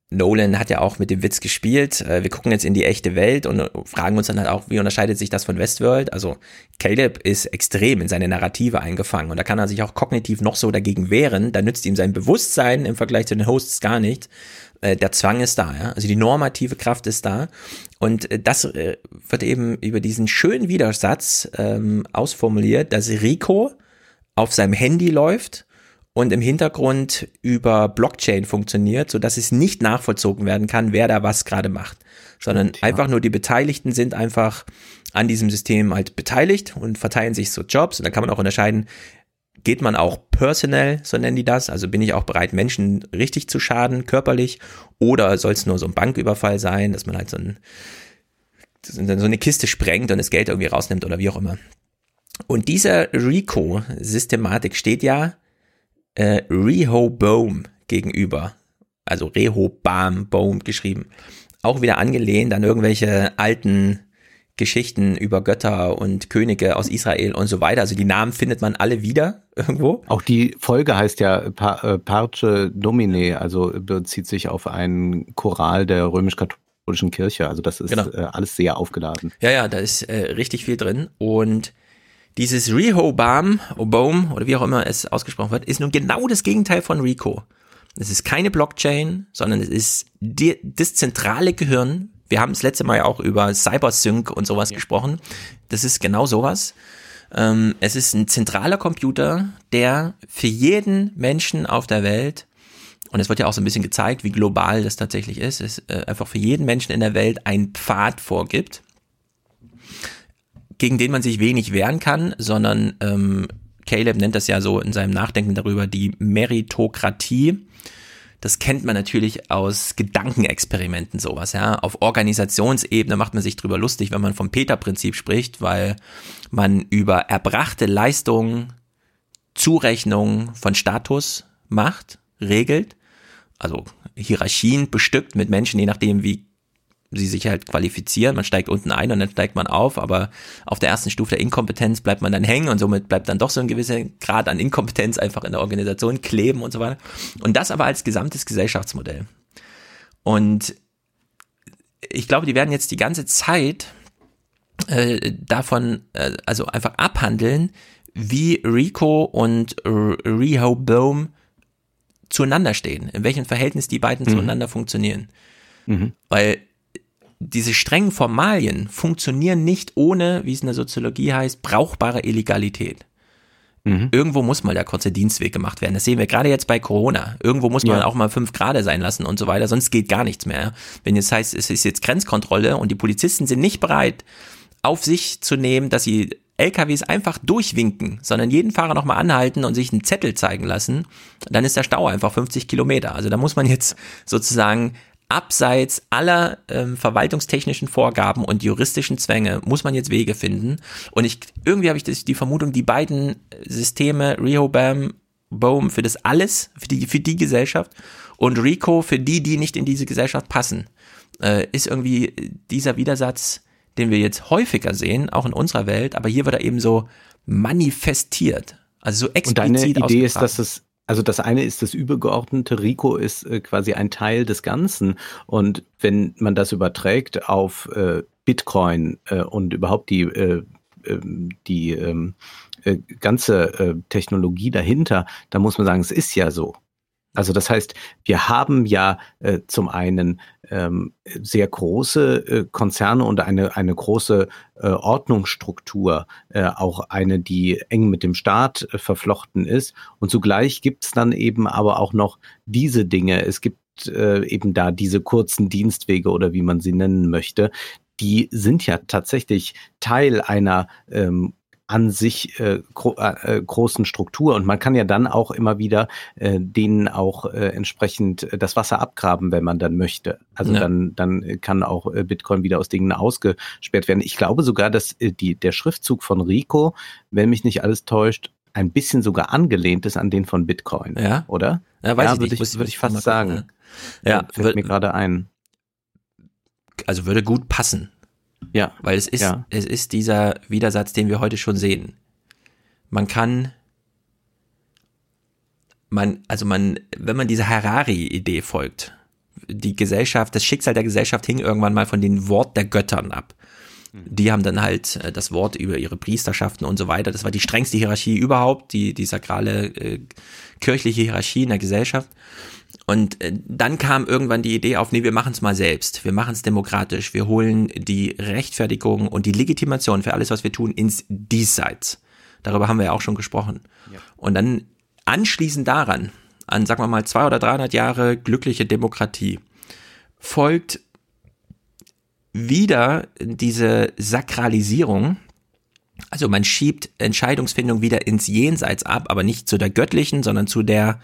Nolan hat ja auch mit dem Witz gespielt. Äh, Wir gucken jetzt in die echte Welt und fragen uns dann halt auch, wie unterscheidet sich das von Westworld? Also Caleb ist extrem in seine Narrative eingefangen und da kann er sich auch kognitiv noch so dagegen wehren. Da nützt ihm sein Bewusstsein im Vergleich zu den Hosts gar nicht. Äh, Der Zwang ist da, ja. Also die normative Kraft ist da. Und äh, das äh, wird eben über diesen schönen Widersatz ähm, ausformuliert, dass Rico auf seinem Handy läuft und im Hintergrund über Blockchain funktioniert, so dass es nicht nachvollzogen werden kann, wer da was gerade macht, sondern ja. einfach nur die Beteiligten sind einfach an diesem System halt beteiligt und verteilen sich so Jobs. Und da kann man auch unterscheiden, geht man auch personell, so nennen die das, also bin ich auch bereit, Menschen richtig zu schaden, körperlich, oder soll es nur so ein Banküberfall sein, dass man halt so, ein, so eine Kiste sprengt und das Geld irgendwie rausnimmt oder wie auch immer. Und dieser RICO-Systematik steht ja äh, Rehoboam gegenüber, also Rehoboam, Boom geschrieben, auch wieder angelehnt an irgendwelche alten Geschichten über Götter und Könige aus Israel und so weiter. Also die Namen findet man alle wieder irgendwo. Auch die Folge heißt ja pa äh, Parce Domine, also bezieht sich auf einen Choral der römisch-katholischen Kirche. Also das ist genau. äh, alles sehr aufgeladen. Ja, ja, da ist äh, richtig viel drin. Und dieses Rehoboam, Obom oder wie auch immer es ausgesprochen wird, ist nun genau das Gegenteil von Rico. Es ist keine Blockchain, sondern es ist die, das zentrale Gehirn wir haben das letzte Mal ja auch über Cybersync und sowas ja. gesprochen. Das ist genau sowas. Ähm, es ist ein zentraler Computer, der für jeden Menschen auf der Welt und es wird ja auch so ein bisschen gezeigt, wie global das tatsächlich ist, es äh, einfach für jeden Menschen in der Welt einen Pfad vorgibt, gegen den man sich wenig wehren kann, sondern ähm, Caleb nennt das ja so in seinem Nachdenken darüber die Meritokratie. Das kennt man natürlich aus Gedankenexperimenten sowas, ja. Auf Organisationsebene macht man sich drüber lustig, wenn man vom Peter-Prinzip spricht, weil man über erbrachte Leistungen Zurechnung von Status macht, regelt, also Hierarchien bestückt mit Menschen, je nachdem, wie sie sich halt qualifizieren. Man steigt unten ein und dann steigt man auf, aber auf der ersten Stufe der Inkompetenz bleibt man dann hängen und somit bleibt dann doch so ein gewisser Grad an Inkompetenz einfach in der Organisation kleben und so weiter. Und das aber als gesamtes Gesellschaftsmodell. Und ich glaube, die werden jetzt die ganze Zeit äh, davon, äh, also einfach abhandeln, wie Rico und Rehoboam zueinander stehen, in welchem Verhältnis die beiden mhm. zueinander funktionieren. Mhm. Weil diese strengen Formalien funktionieren nicht ohne, wie es in der Soziologie heißt, brauchbare Illegalität. Mhm. Irgendwo muss mal der kurze Dienstweg gemacht werden. Das sehen wir gerade jetzt bei Corona. Irgendwo muss man ja. auch mal fünf Grad sein lassen und so weiter, sonst geht gar nichts mehr. Wenn jetzt heißt, es ist jetzt Grenzkontrolle und die Polizisten sind nicht bereit, auf sich zu nehmen, dass sie LKWs einfach durchwinken, sondern jeden Fahrer nochmal anhalten und sich einen Zettel zeigen lassen, dann ist der Stau einfach 50 Kilometer. Also da muss man jetzt sozusagen abseits aller ähm, verwaltungstechnischen Vorgaben und juristischen Zwänge muss man jetzt Wege finden. Und ich irgendwie habe ich das, die Vermutung, die beiden Systeme, Rehobam, Bohm für das alles, für die, für die Gesellschaft und Rico für die, die nicht in diese Gesellschaft passen, äh, ist irgendwie dieser Widersatz, den wir jetzt häufiger sehen, auch in unserer Welt, aber hier wird er eben so manifestiert. Also so explizit Und deine Idee ist, dass es also das eine ist das übergeordnete, Rico ist äh, quasi ein Teil des Ganzen. Und wenn man das überträgt auf äh, Bitcoin äh, und überhaupt die, äh, ähm, die ähm, äh, ganze äh, Technologie dahinter, dann muss man sagen, es ist ja so. Also das heißt, wir haben ja äh, zum einen ähm, sehr große äh, Konzerne und eine, eine große äh, Ordnungsstruktur, äh, auch eine, die eng mit dem Staat äh, verflochten ist. Und zugleich gibt es dann eben aber auch noch diese Dinge. Es gibt äh, eben da diese kurzen Dienstwege oder wie man sie nennen möchte, die sind ja tatsächlich Teil einer ähm, an sich äh, gro äh, großen Struktur. Und man kann ja dann auch immer wieder äh, denen auch äh, entsprechend äh, das Wasser abgraben, wenn man dann möchte. Also ja. dann, dann kann auch äh, Bitcoin wieder aus Dingen ausgesperrt werden. Ich glaube sogar, dass äh, die, der Schriftzug von Rico, wenn mich nicht alles täuscht, ein bisschen sogar angelehnt ist an den von Bitcoin. Ja. Oder? Ja, weiß ja, ich würde ich, würd ich fast sagen. Ja, ja fällt mir gerade ein. Also würde gut passen. Ja. Weil es ist, ja. es ist dieser Widersatz, den wir heute schon sehen. Man kann, man, also man, wenn man dieser Harari-Idee folgt, die Gesellschaft, das Schicksal der Gesellschaft hing irgendwann mal von den Wort der Göttern ab. Die haben dann halt äh, das Wort über ihre Priesterschaften und so weiter. Das war die strengste Hierarchie überhaupt, die, die sakrale äh, kirchliche Hierarchie in der Gesellschaft. Und äh, dann kam irgendwann die Idee auf, nee, wir machen es mal selbst. Wir machen es demokratisch. Wir holen die Rechtfertigung und die Legitimation für alles, was wir tun, ins Diesseits. Darüber haben wir ja auch schon gesprochen. Ja. Und dann anschließend daran, an, sagen wir mal, zwei oder 300 Jahre glückliche Demokratie, folgt wieder diese Sakralisierung. Also man schiebt Entscheidungsfindung wieder ins Jenseits ab, aber nicht zu der göttlichen, sondern zu der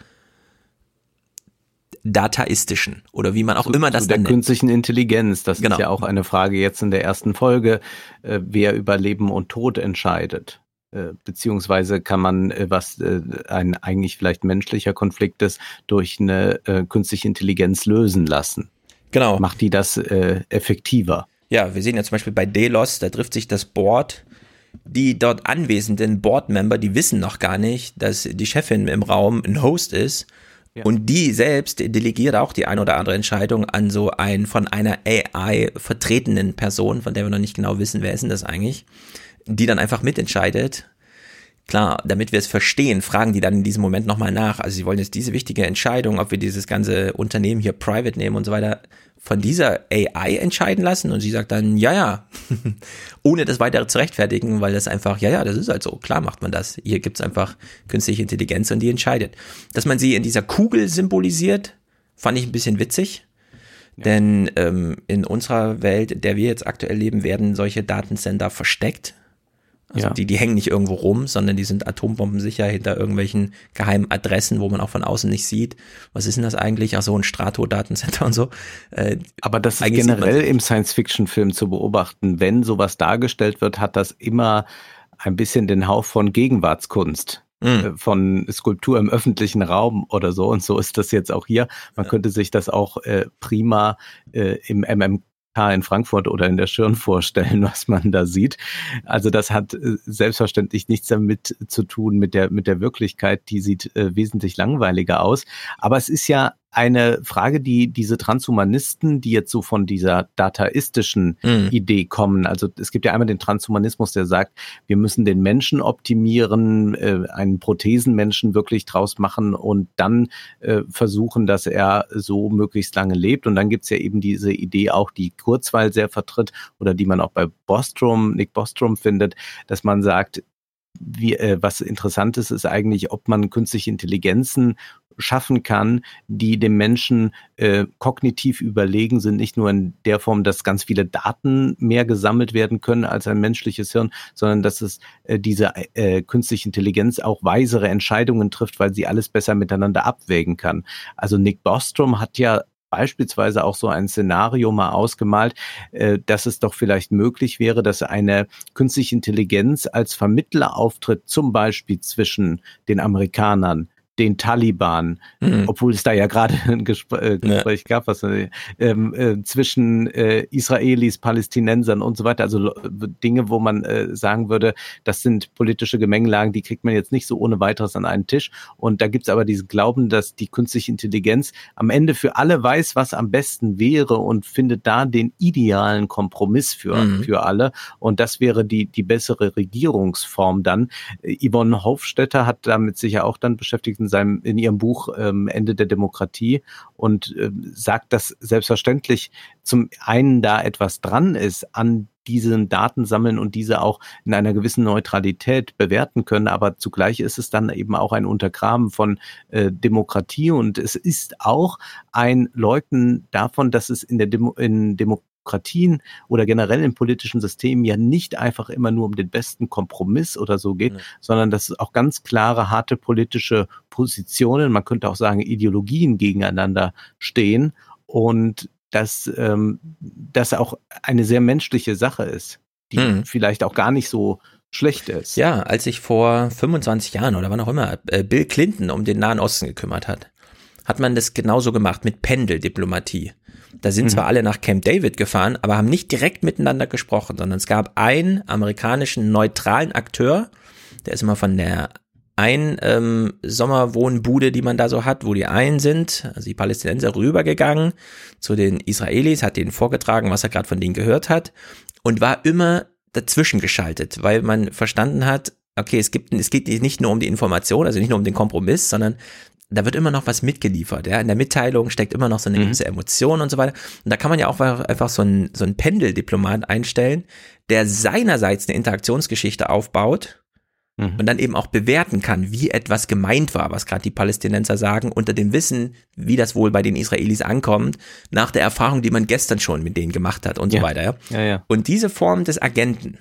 dataistischen oder wie man auch zu, immer das zu der nennt. künstlichen Intelligenz. Das Genau. ist ja auch eine Frage jetzt in der ersten Folge, äh, wer über Leben und Tod entscheidet. Äh, beziehungsweise kann man, äh, was äh, ein eigentlich vielleicht menschlicher Konflikt ist, durch eine künstliche Intelligenz lösen lassen. Genau. Macht die das effektiver? Ja, wir sehen ja zum Beispiel bei Delos, da trifft sich das Board. Die dort anwesenden Board-Member, die wissen noch gar nicht, dass die Chefin im Raum ein Host ist. Und die selbst delegiert auch die ein oder andere Entscheidung an so einen von einer AI vertretenen Person, von der wir noch nicht genau wissen, wer ist denn das eigentlich, die dann einfach mitentscheidet. Klar, damit wir es verstehen, fragen die dann in diesem Moment nochmal nach. Also sie wollen jetzt diese wichtige Entscheidung, ob wir dieses ganze Unternehmen hier private nehmen und so weiter, von dieser AI entscheiden lassen. Und sie sagt dann, ja, ja, ohne das weitere zu rechtfertigen, weil das einfach, ja, ja, das ist halt so, klar macht man das. Hier gibt's einfach künstliche Intelligenz und die entscheidet. Dass man sie in dieser Kugel symbolisiert, fand ich ein bisschen witzig. Denn ähm, in unserer Welt, in der wir jetzt aktuell leben, werden solche Datencenter versteckt. Also Ja. die, die hängen nicht irgendwo rum, sondern die sind atombombensicher hinter irgendwelchen geheimen Adressen, wo man auch von außen nicht sieht. Was ist denn das eigentlich? Ach so, ein Strato-Datencenter und so. Äh, Aber das ist generell im Science-Fiction-Film zu beobachten. Wenn sowas dargestellt wird, hat das immer ein bisschen den Hauch von Gegenwartskunst. mh, äh, von Skulptur im öffentlichen Raum oder so. Und so ist das jetzt auch hier. Man könnte sich das auch äh, prima äh, im MMK in Frankfurt oder in der Schirn vorstellen, was man da sieht. Also das hat äh, selbstverständlich nichts damit zu tun mit der, mit der Wirklichkeit. Die sieht äh, wesentlich langweiliger aus. Aber es ist ja eine Frage, die diese Transhumanisten, die jetzt so von dieser dataistischen mh. Idee kommen. Also es gibt ja einmal den Transhumanismus, der sagt, wir müssen den Menschen optimieren, äh, einen Prothesenmenschen wirklich draus machen und dann äh, versuchen, dass er so möglichst lange lebt. Und dann gibt's ja eben diese Idee auch, die Kurzweil sehr vertritt oder die man auch bei Bostrom, Nick Bostrom findet, dass man sagt, wie, äh, was interessant ist, ist eigentlich, ob man künstliche Intelligenzen schaffen kann, die dem Menschen äh, kognitiv überlegen sind, nicht nur in der Form, dass ganz viele Daten mehr gesammelt werden können als ein menschliches Hirn, sondern dass es äh, diese äh, künstliche Intelligenz auch weisere Entscheidungen trifft, weil sie alles besser miteinander abwägen kann. Also Nick Bostrom hat ja beispielsweise auch so ein Szenario mal ausgemalt, äh, dass es doch vielleicht möglich wäre, dass eine künstliche Intelligenz als Vermittler auftritt, zum Beispiel zwischen den Amerikanern, den Taliban, Mhm. obwohl es da ja gerade ein Gespr äh, Gespräch gab, was äh, ähm, äh, zwischen äh, Israelis, Palästinensern und so weiter, also Dinge, wo man äh, sagen würde, das sind politische Gemengelagen, die kriegt man jetzt nicht so ohne weiteres an einen Tisch. Und da gibt's aber diesen Glauben, dass die künstliche Intelligenz am Ende für alle weiß, was am besten wäre und findet da den idealen Kompromiss für, Mhm. für alle. Und das wäre die, die bessere Regierungsform dann. Yvonne Hofstetter hat damit sich ja auch dann beschäftigt in seinem, in ihrem Buch ähm, Ende der Demokratie und äh, sagt, dass selbstverständlich zum einen da etwas dran ist an diesen Daten sammeln und diese auch in einer gewissen Neutralität bewerten können, aber zugleich ist es dann eben auch ein Untergraben von äh, Demokratie. Und es ist auch ein Leugnen davon, dass es in der Demo in Demokratien oder generell im politischen System ja nicht einfach immer nur um den besten Kompromiss oder so geht, Nee. sondern dass es auch ganz klare, harte politische Positionen, man könnte auch sagen Ideologien gegeneinander stehen und dass ähm, das auch eine sehr menschliche Sache ist, die Mhm. vielleicht auch gar nicht so schlecht ist. Ja, als sich vor 25 Jahren oder wann auch immer äh, Bill Clinton um den Nahen Osten gekümmert hat, hat man das genauso gemacht mit Pendeldiplomatie. Da sind Mhm. zwar alle nach Camp David gefahren, aber haben nicht direkt miteinander gesprochen, sondern es gab einen amerikanischen neutralen Akteur, der ist immer von der ein ähm, Sommerwohnbude, die man da so hat, wo die einen sind, also die Palästinenser, rübergegangen zu den Israelis, hat denen vorgetragen, was er gerade von denen gehört hat und war immer dazwischen geschaltet, weil man verstanden hat, okay, es gibt, es geht nicht nur um die Information, also nicht nur um den Kompromiss, sondern da wird immer noch was mitgeliefert, ja. In der Mitteilung steckt immer noch so eine Mhm. gewisse Emotion und so weiter. Und da kann man ja auch einfach so ein, so Pendeldiplomat einstellen, der seinerseits eine Interaktionsgeschichte aufbaut, mhm. und dann eben auch bewerten kann, wie etwas gemeint war, was gerade die Palästinenser sagen, unter dem Wissen, wie das wohl bei den Israelis ankommt, nach der Erfahrung, die man gestern schon mit denen gemacht hat und ja. so weiter. Ja? Ja, ja. Und diese Form des Agenten,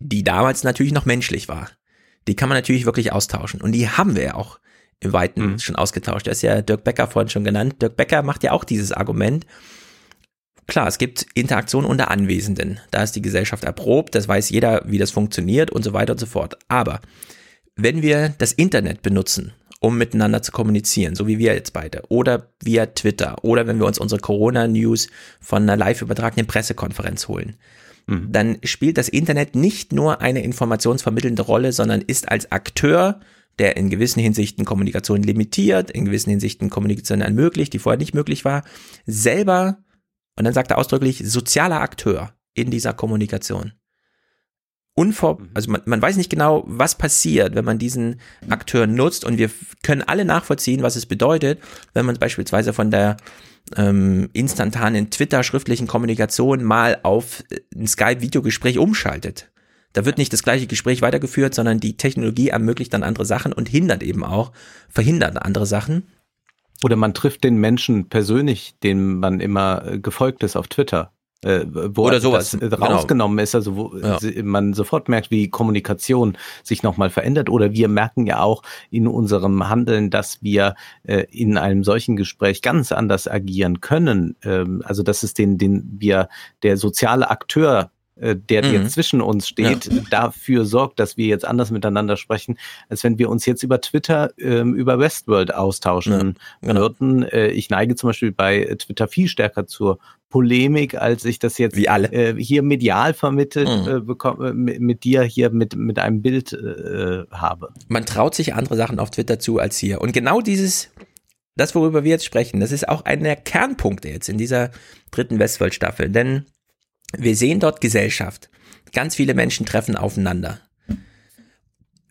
die damals natürlich noch menschlich war, die kann man natürlich wirklich austauschen. Und die haben wir ja auch im Weiten Mhm. schon ausgetauscht. Da ist ja Dirk Becker vorhin schon genannt. Dirk Becker macht ja auch dieses Argument. Klar, es gibt Interaktion unter Anwesenden. Da ist die Gesellschaft erprobt, das weiß jeder, wie das funktioniert und so weiter und so fort. Aber wenn wir das Internet benutzen, um miteinander zu kommunizieren, so wie wir jetzt beide, oder via Twitter, oder wenn wir uns unsere Corona-News von einer live übertragenen Pressekonferenz holen, Mhm. dann spielt das Internet nicht nur eine informationsvermittelnde Rolle, sondern ist als Akteur, der in gewissen Hinsichten Kommunikation limitiert, in gewissen Hinsichten Kommunikation ermöglicht, die vorher nicht möglich war, selber, und dann sagt er ausdrücklich, sozialer Akteur in dieser Kommunikation. Unvor, Mhm. also man, man weiß nicht genau, was passiert, wenn man diesen Akteur nutzt und wir können alle nachvollziehen, was es bedeutet, wenn man beispielsweise von der ähm, instantanen Twitter-schriftlichen Kommunikation mal auf äh, ein Skype-Videogespräch umschaltet. Da wird nicht das gleiche Gespräch weitergeführt, sondern die Technologie ermöglicht dann andere Sachen und hindert eben auch, verhindert andere Sachen. Oder man trifft den Menschen persönlich, dem man immer äh, gefolgt ist auf Twitter. Äh, wo Oder sowas, das, äh, genau. rausgenommen ist, also wo Ja. sie- man sofort merkt, wie Kommunikation sich nochmal verändert. Oder wir merken ja auch in unserem Handeln, dass wir äh, in einem solchen Gespräch ganz anders agieren können. Ähm, also dass es den, den wir, der soziale Akteur äh, der Mhm. jetzt zwischen uns steht, dafür sorgt, dass wir jetzt anders miteinander sprechen, als wenn wir uns jetzt über Twitter ähm, über Westworld austauschen genau. würden. Äh, ich neige zum Beispiel bei Twitter viel stärker zur Polemik, als ich das jetzt äh, hier medial vermittelt Mhm. äh, bekomme, mit, mit dir hier mit, mit einem Bild äh, habe. man traut sich andere Sachen auf Twitter zu als hier. Und genau dieses, das, worüber wir jetzt sprechen, das ist auch einer der Kernpunkte jetzt in dieser dritten Westworld-Staffel. Denn wir sehen dort Gesellschaft. Ganz viele Menschen treffen aufeinander.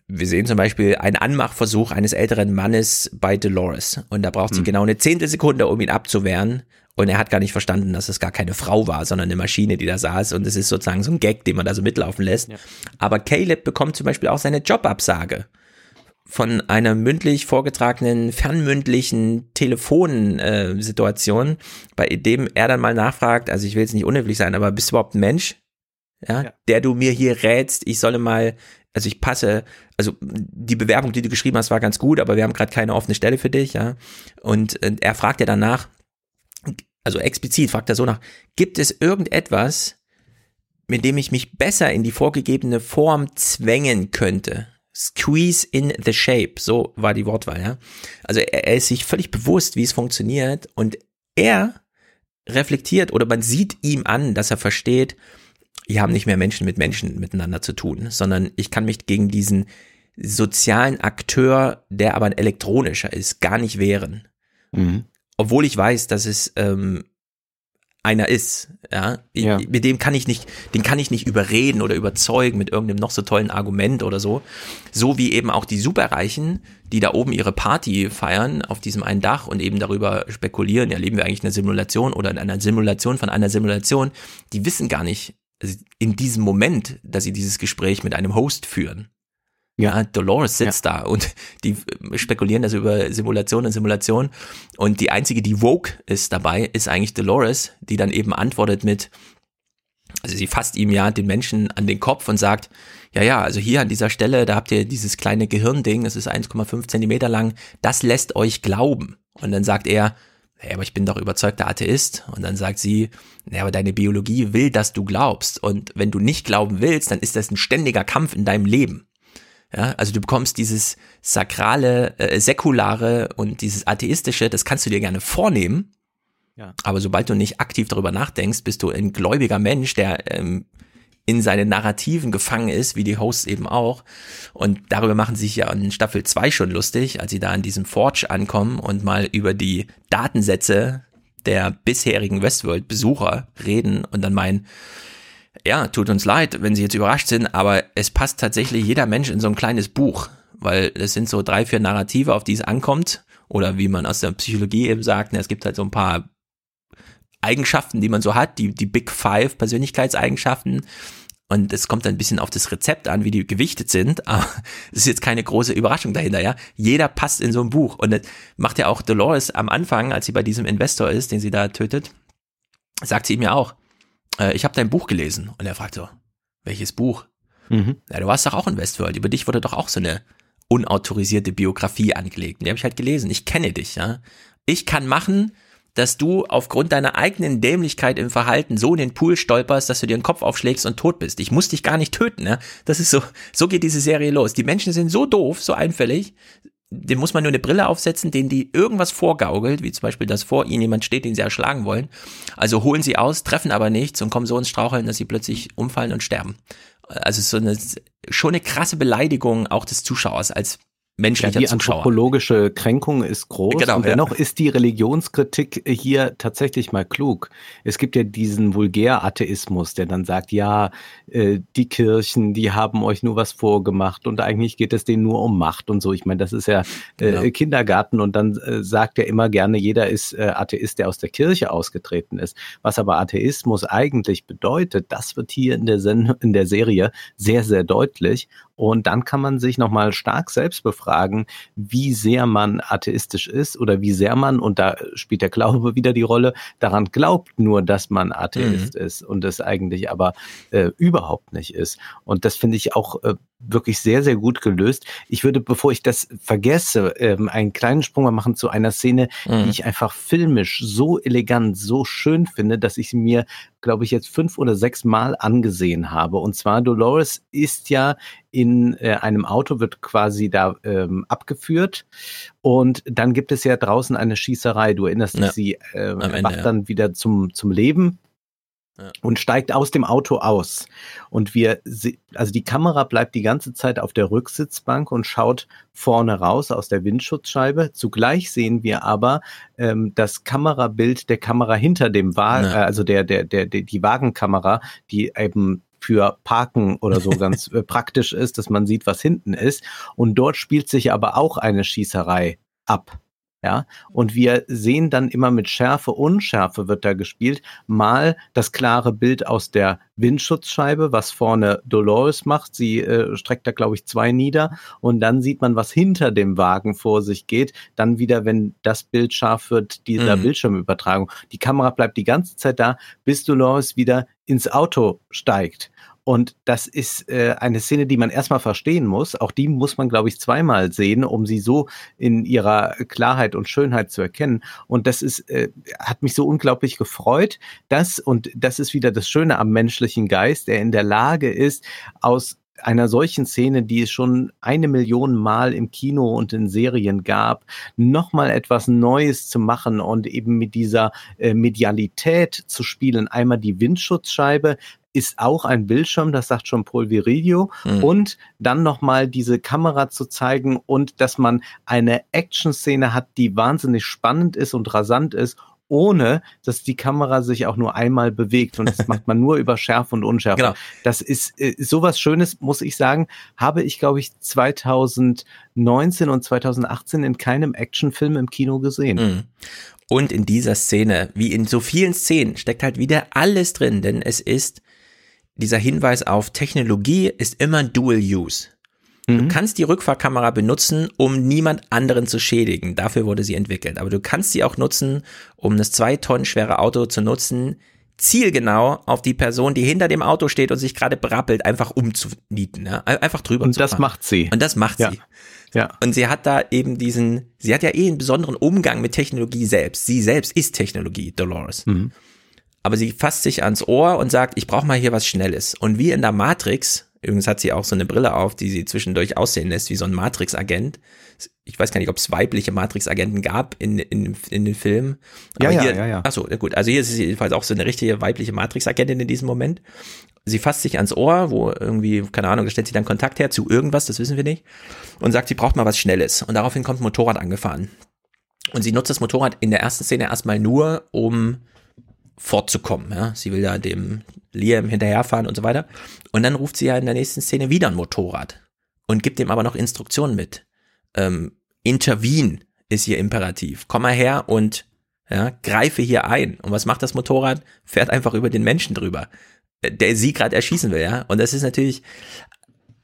Wir sehen zum Beispiel einen Anmachversuch eines älteren Mannes bei Dolores. Und da braucht sie genau eine Zehntelsekunde, um ihn abzuwehren. Und er hat gar nicht verstanden, dass es gar keine Frau war, sondern eine Maschine, die da saß. Und es ist sozusagen so ein Gag, den man da so mitlaufen lässt. Aber Caleb bekommt zum Beispiel auch seine Jobabsage von einer mündlich vorgetragenen, fernmündlichen Telefonsituation, äh, bei dem er dann mal nachfragt, also ich will jetzt nicht unhöflich sein, aber bist du überhaupt ein Mensch? Ja, Ja. der du mir hier rätst, ich solle mal, also ich passe, also die Bewerbung, die du geschrieben hast, war ganz gut, aber wir haben gerade keine offene Stelle für dich, ja. Und äh, er fragt ja danach, also explizit fragt er so nach, gibt es irgendetwas, mit dem ich mich besser in die vorgegebene Form zwängen könnte? Squeeze in the shape, so war die Wortwahl, ja. Also er, er ist sich völlig bewusst, wie es funktioniert und er reflektiert oder man sieht ihm an, dass er versteht, wir haben nicht mehr Menschen mit Menschen miteinander zu tun, sondern ich kann mich gegen diesen sozialen Akteur, der aber ein elektronischer ist, gar nicht wehren. Obwohl ich weiß, dass es ähm, einer ist, ja, Ja. mit dem kann ich nicht, den kann ich nicht überreden oder überzeugen mit irgendeinem noch so tollen Argument oder so, so wie eben auch die Superreichen, die da oben ihre Party feiern auf diesem einen Dach und eben darüber spekulieren, ja, leben wir eigentlich in einer Simulation oder in einer Simulation von einer Simulation, die wissen gar nicht also in diesem Moment, dass sie dieses Gespräch mit einem Host führen. Ja, Dolores sitzt da und die äh, spekulieren das über Simulation und Simulation. Und die einzige, die woke ist dabei, ist eigentlich Dolores, die dann eben antwortet mit, also sie fasst ihm ja den Menschen an den Kopf und sagt, ja, ja, also hier an dieser Stelle, da habt ihr dieses kleine Gehirnding, das ist 1,5 Zentimeter lang, das lässt euch glauben. Und dann sagt er, hey, aber ich bin doch überzeugter Atheist. Und dann sagt sie, naja, aber deine Biologie will, dass du glaubst. Und wenn du nicht glauben willst, dann ist das ein ständiger Kampf in deinem Leben. Ja, also du bekommst dieses sakrale, äh, säkulare und dieses atheistische, das kannst du dir gerne vornehmen. Ja. Aber sobald du nicht aktiv darüber nachdenkst, bist du ein gläubiger Mensch, der ähm, in seinen Narrativen gefangen ist, wie die Hosts eben auch. Und darüber machen sie sich ja in Staffel 2 schon lustig, als sie da an diesem Forge ankommen und mal über die Datensätze der bisherigen Westworld-Besucher reden und dann meinen, ja, tut uns leid, wenn Sie jetzt überrascht sind, aber es passt tatsächlich jeder Mensch in so ein kleines Buch, weil es sind so drei, vier Narrative, auf die es ankommt. Oder wie man aus der Psychologie eben sagt, ne, es gibt halt so ein paar Eigenschaften, die man so hat, die, die Big Five Persönlichkeitseigenschaften. Und es kommt ein bisschen auf das Rezept an, wie die gewichtet sind, aber es ist jetzt keine große Überraschung dahinter, ja. Jeder passt in so ein Buch. Und das macht ja auch Dolores am Anfang, als sie bei diesem Investor ist, den sie da tötet, sagt sie ihm ja auch, äh, ich habe dein Buch gelesen. Und er fragt so, welches Buch? Mhm. Ja, du warst doch auch in Westworld. Über dich wurde doch auch so eine unautorisierte Biografie angelegt. Und die habe ich halt gelesen. Ich kenne dich, ja. Ich kann machen, dass du aufgrund deiner eigenen Dämlichkeit im Verhalten so in den Pool stolperst, dass du dir den Kopf aufschlägst und tot bist. Ich muss dich gar nicht töten, ja. Das ist so, so geht diese Serie los. Die Menschen sind so doof, so einfällig. Dem muss man nur eine Brille aufsetzen, denen die irgendwas vorgaukelt, wie zum Beispiel, dass vor ihnen jemand steht, den sie erschlagen wollen. Also holen sie aus, treffen aber nichts und kommen so ins Straucheln, dass sie plötzlich umfallen und sterben. Also so eine, schon eine krasse Beleidigung auch des Zuschauers als Ja, menschlicher die Zuschauer. anthropologische Kränkung ist groß Genau, und ja. dennoch ist die Religionskritik hier tatsächlich mal klug. Es gibt ja diesen Vulgär-Atheismus, der dann sagt, ja, äh, die Kirchen, die haben euch nur was vorgemacht und eigentlich geht es denen nur um Macht und so. Ich meine, das ist ja äh, Genau. Kindergarten und dann äh, sagt er immer gerne, jeder ist äh, Atheist, der aus der Kirche ausgetreten ist. Was aber Atheismus eigentlich bedeutet, das wird hier in der, Sen in der Serie sehr, sehr deutlich. Und dann kann man sich nochmal stark selbst befragen, wie sehr man atheistisch ist oder wie sehr man, und da spielt der Glaube wieder die Rolle, daran glaubt nur, dass man Atheist ist und es eigentlich aber äh, überhaupt nicht ist. Und das finde ich auch äh, wirklich sehr, sehr gut gelöst. Ich würde, bevor ich das vergesse, ähm, einen kleinen Sprung mal machen zu einer Szene, die Mhm. ich einfach filmisch so elegant, so schön finde, dass ich sie mir, glaube ich, jetzt fünf oder sechs Mal angesehen habe. Und zwar Dolores ist ja in äh, einem Auto, wird quasi da ähm, abgeführt und dann gibt es ja draußen eine Schießerei. Du erinnerst dich, Ja. sie äh, Ende, wacht ja. dann wieder zum, zum Leben. Ja. Und steigt aus dem Auto aus. Und wir, also die Kamera bleibt die ganze Zeit auf der Rücksitzbank und schaut vorne raus aus der Windschutzscheibe. Zugleich sehen wir aber ähm, das Kamerabild der Kamera hinter dem Wagen, Ja. äh, also der, der, der, der, die Wagenkamera, die eben für Parken oder so ganz äh, praktisch ist, dass man sieht, was hinten ist. Und dort spielt sich aber auch eine Schießerei ab. Ja, und wir sehen dann immer mit Schärfe, Unschärfe wird da gespielt. Mal das klare Bild aus der Windschutzscheibe, was vorne Dolores macht. Sie äh, streckt da, glaube ich, zwei nieder. Und dann sieht man, was hinter dem Wagen vor sich geht. Dann wieder, wenn das Bild scharf wird, dieser Mhm. Bildschirmübertragung. Die Kamera bleibt die ganze Zeit da, bis Dolores wieder ins Auto steigt. Und das ist äh, eine Szene, die man erstmal verstehen muss. Auch die muss man, glaube ich, zweimal sehen, um sie so in ihrer Klarheit und Schönheit zu erkennen. Und das ist, äh, hat mich so unglaublich gefreut, dass, und das ist wieder das Schöne am menschlichen Geist, der in der Lage ist, aus einer solchen Szene, die es schon eine Million Mal im Kino und in Serien gab, nochmal etwas Neues zu machen und eben mit dieser äh, Medialität zu spielen. Einmal die Windschutzscheibe ist auch ein Bildschirm, das sagt schon Paul Viridio, Mhm. und dann nochmal diese Kamera zu zeigen und dass man eine Action-Szene hat, die wahnsinnig spannend ist und rasant ist, ohne dass die Kamera sich auch nur einmal bewegt. Und das macht man nur über Schärfe und Unschärfe. Genau. Das ist äh, sowas Schönes, muss ich sagen, habe ich, glaube ich, 2019 und 2018 in keinem Actionfilm im Kino gesehen. Mhm. Und in dieser Szene, wie in so vielen Szenen, steckt halt wieder alles drin, denn es ist dieser Hinweis auf Technologie ist immer Dual Use. Du Mhm. kannst die Rückfahrkamera benutzen, um niemand anderen zu schädigen. Dafür wurde sie entwickelt. Aber du kannst sie auch nutzen, um das zwei Tonnen schwere Auto zu nutzen, zielgenau auf die Person, die hinter dem Auto steht und sich gerade brappelt, einfach umzunieten. Ja? Einfach drüber Und zu das fahren. macht sie. Und das macht Ja. sie. Ja. Und sie hat da eben diesen, sie hat ja eh einen besonderen Umgang mit Technologie selbst. Sie selbst ist Technologie, Dolores. Mhm. Aber sie fasst sich ans Ohr und sagt, ich brauche mal hier was Schnelles. Und wie in der Matrix, übrigens hat sie auch so eine Brille auf, die sie zwischendurch aussehen lässt, wie so ein Matrix-Agent. Ich weiß gar nicht, ob es weibliche Matrix-Agenten gab in, in, in den Filmen. Ja, ja, hier, ja, ja. Achso, ja gut. Also hier ist sie jedenfalls auch so eine richtige weibliche Matrix-Agentin in diesem Moment. Sie fasst sich ans Ohr, wo irgendwie, keine Ahnung, da stellt sie dann Kontakt her zu irgendwas, das wissen wir nicht. Und sagt, sie braucht mal was Schnelles. Und daraufhin kommt ein Motorrad angefahren. Und sie nutzt das Motorrad in der ersten Szene erstmal nur, um fortzukommen. Ja? Sie will ja dem Liam hinterherfahren und so weiter. Und dann ruft sie ja in der nächsten Szene wieder ein Motorrad und gibt ihm aber noch Instruktionen mit. Ähm, intervene ist ihr Imperativ. Komm mal her und ja, greife hier ein. Und was macht das Motorrad? Fährt einfach über den Menschen drüber. der sie gerade erschießen will, ja. Und das ist natürlich,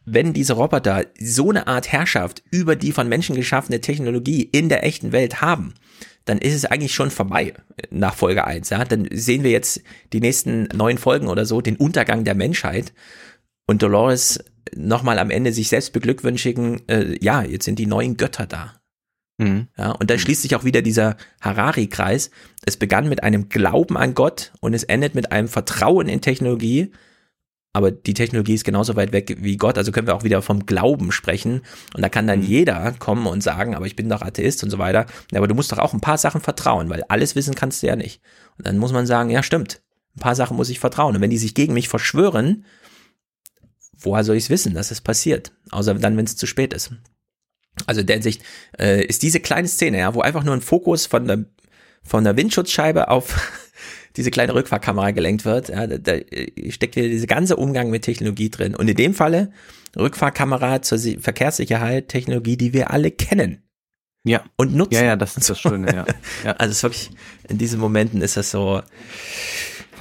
wenn diese Roboter so eine Art Herrschaft über die von Menschen geschaffene Technologie in der echten Welt haben, dann ist es eigentlich schon vorbei nach Folge 1. Ja? Dann sehen wir jetzt die nächsten neun Folgen oder so den Untergang der Menschheit und Dolores nochmal am Ende sich selbst beglückwünschigen, äh, ja, jetzt sind die neuen Götter da. Mhm. Ja, und da schließt sich auch wieder dieser Harari-Kreis. Es begann mit einem Glauben an Gott und es endet mit einem Vertrauen in Technologie. Aber die Technologie ist genauso weit weg wie Gott, also können wir auch wieder vom Glauben sprechen. Und da kann dann Mhm. jeder kommen und sagen, aber ich bin doch Atheist und so weiter. Aber du musst doch auch ein paar Sachen vertrauen, weil alles wissen kannst du ja nicht. Und dann muss man sagen, ja, stimmt. Ein paar Sachen muss ich vertrauen. Und wenn die sich gegen mich verschwören, woher soll ich es wissen, dass es passiert? Außer dann, wenn es zu spät ist. Also in der Hinsicht äh, ist diese kleine Szene, ja, wo einfach nur ein Fokus von der, von der Windschutzscheibe auf diese kleine Rückfahrkamera gelenkt wird, ja, da, da steckt wieder dieser ganze Umgang mit Technologie drin. Und in dem Falle Rückfahrkamera zur Si- Verkehrssicherheit, Technologie, die wir alle kennen Ja. und nutzen. Ja, ja, das ist das Schöne, ja. ja. Also es ist wirklich, in diesen Momenten ist das so,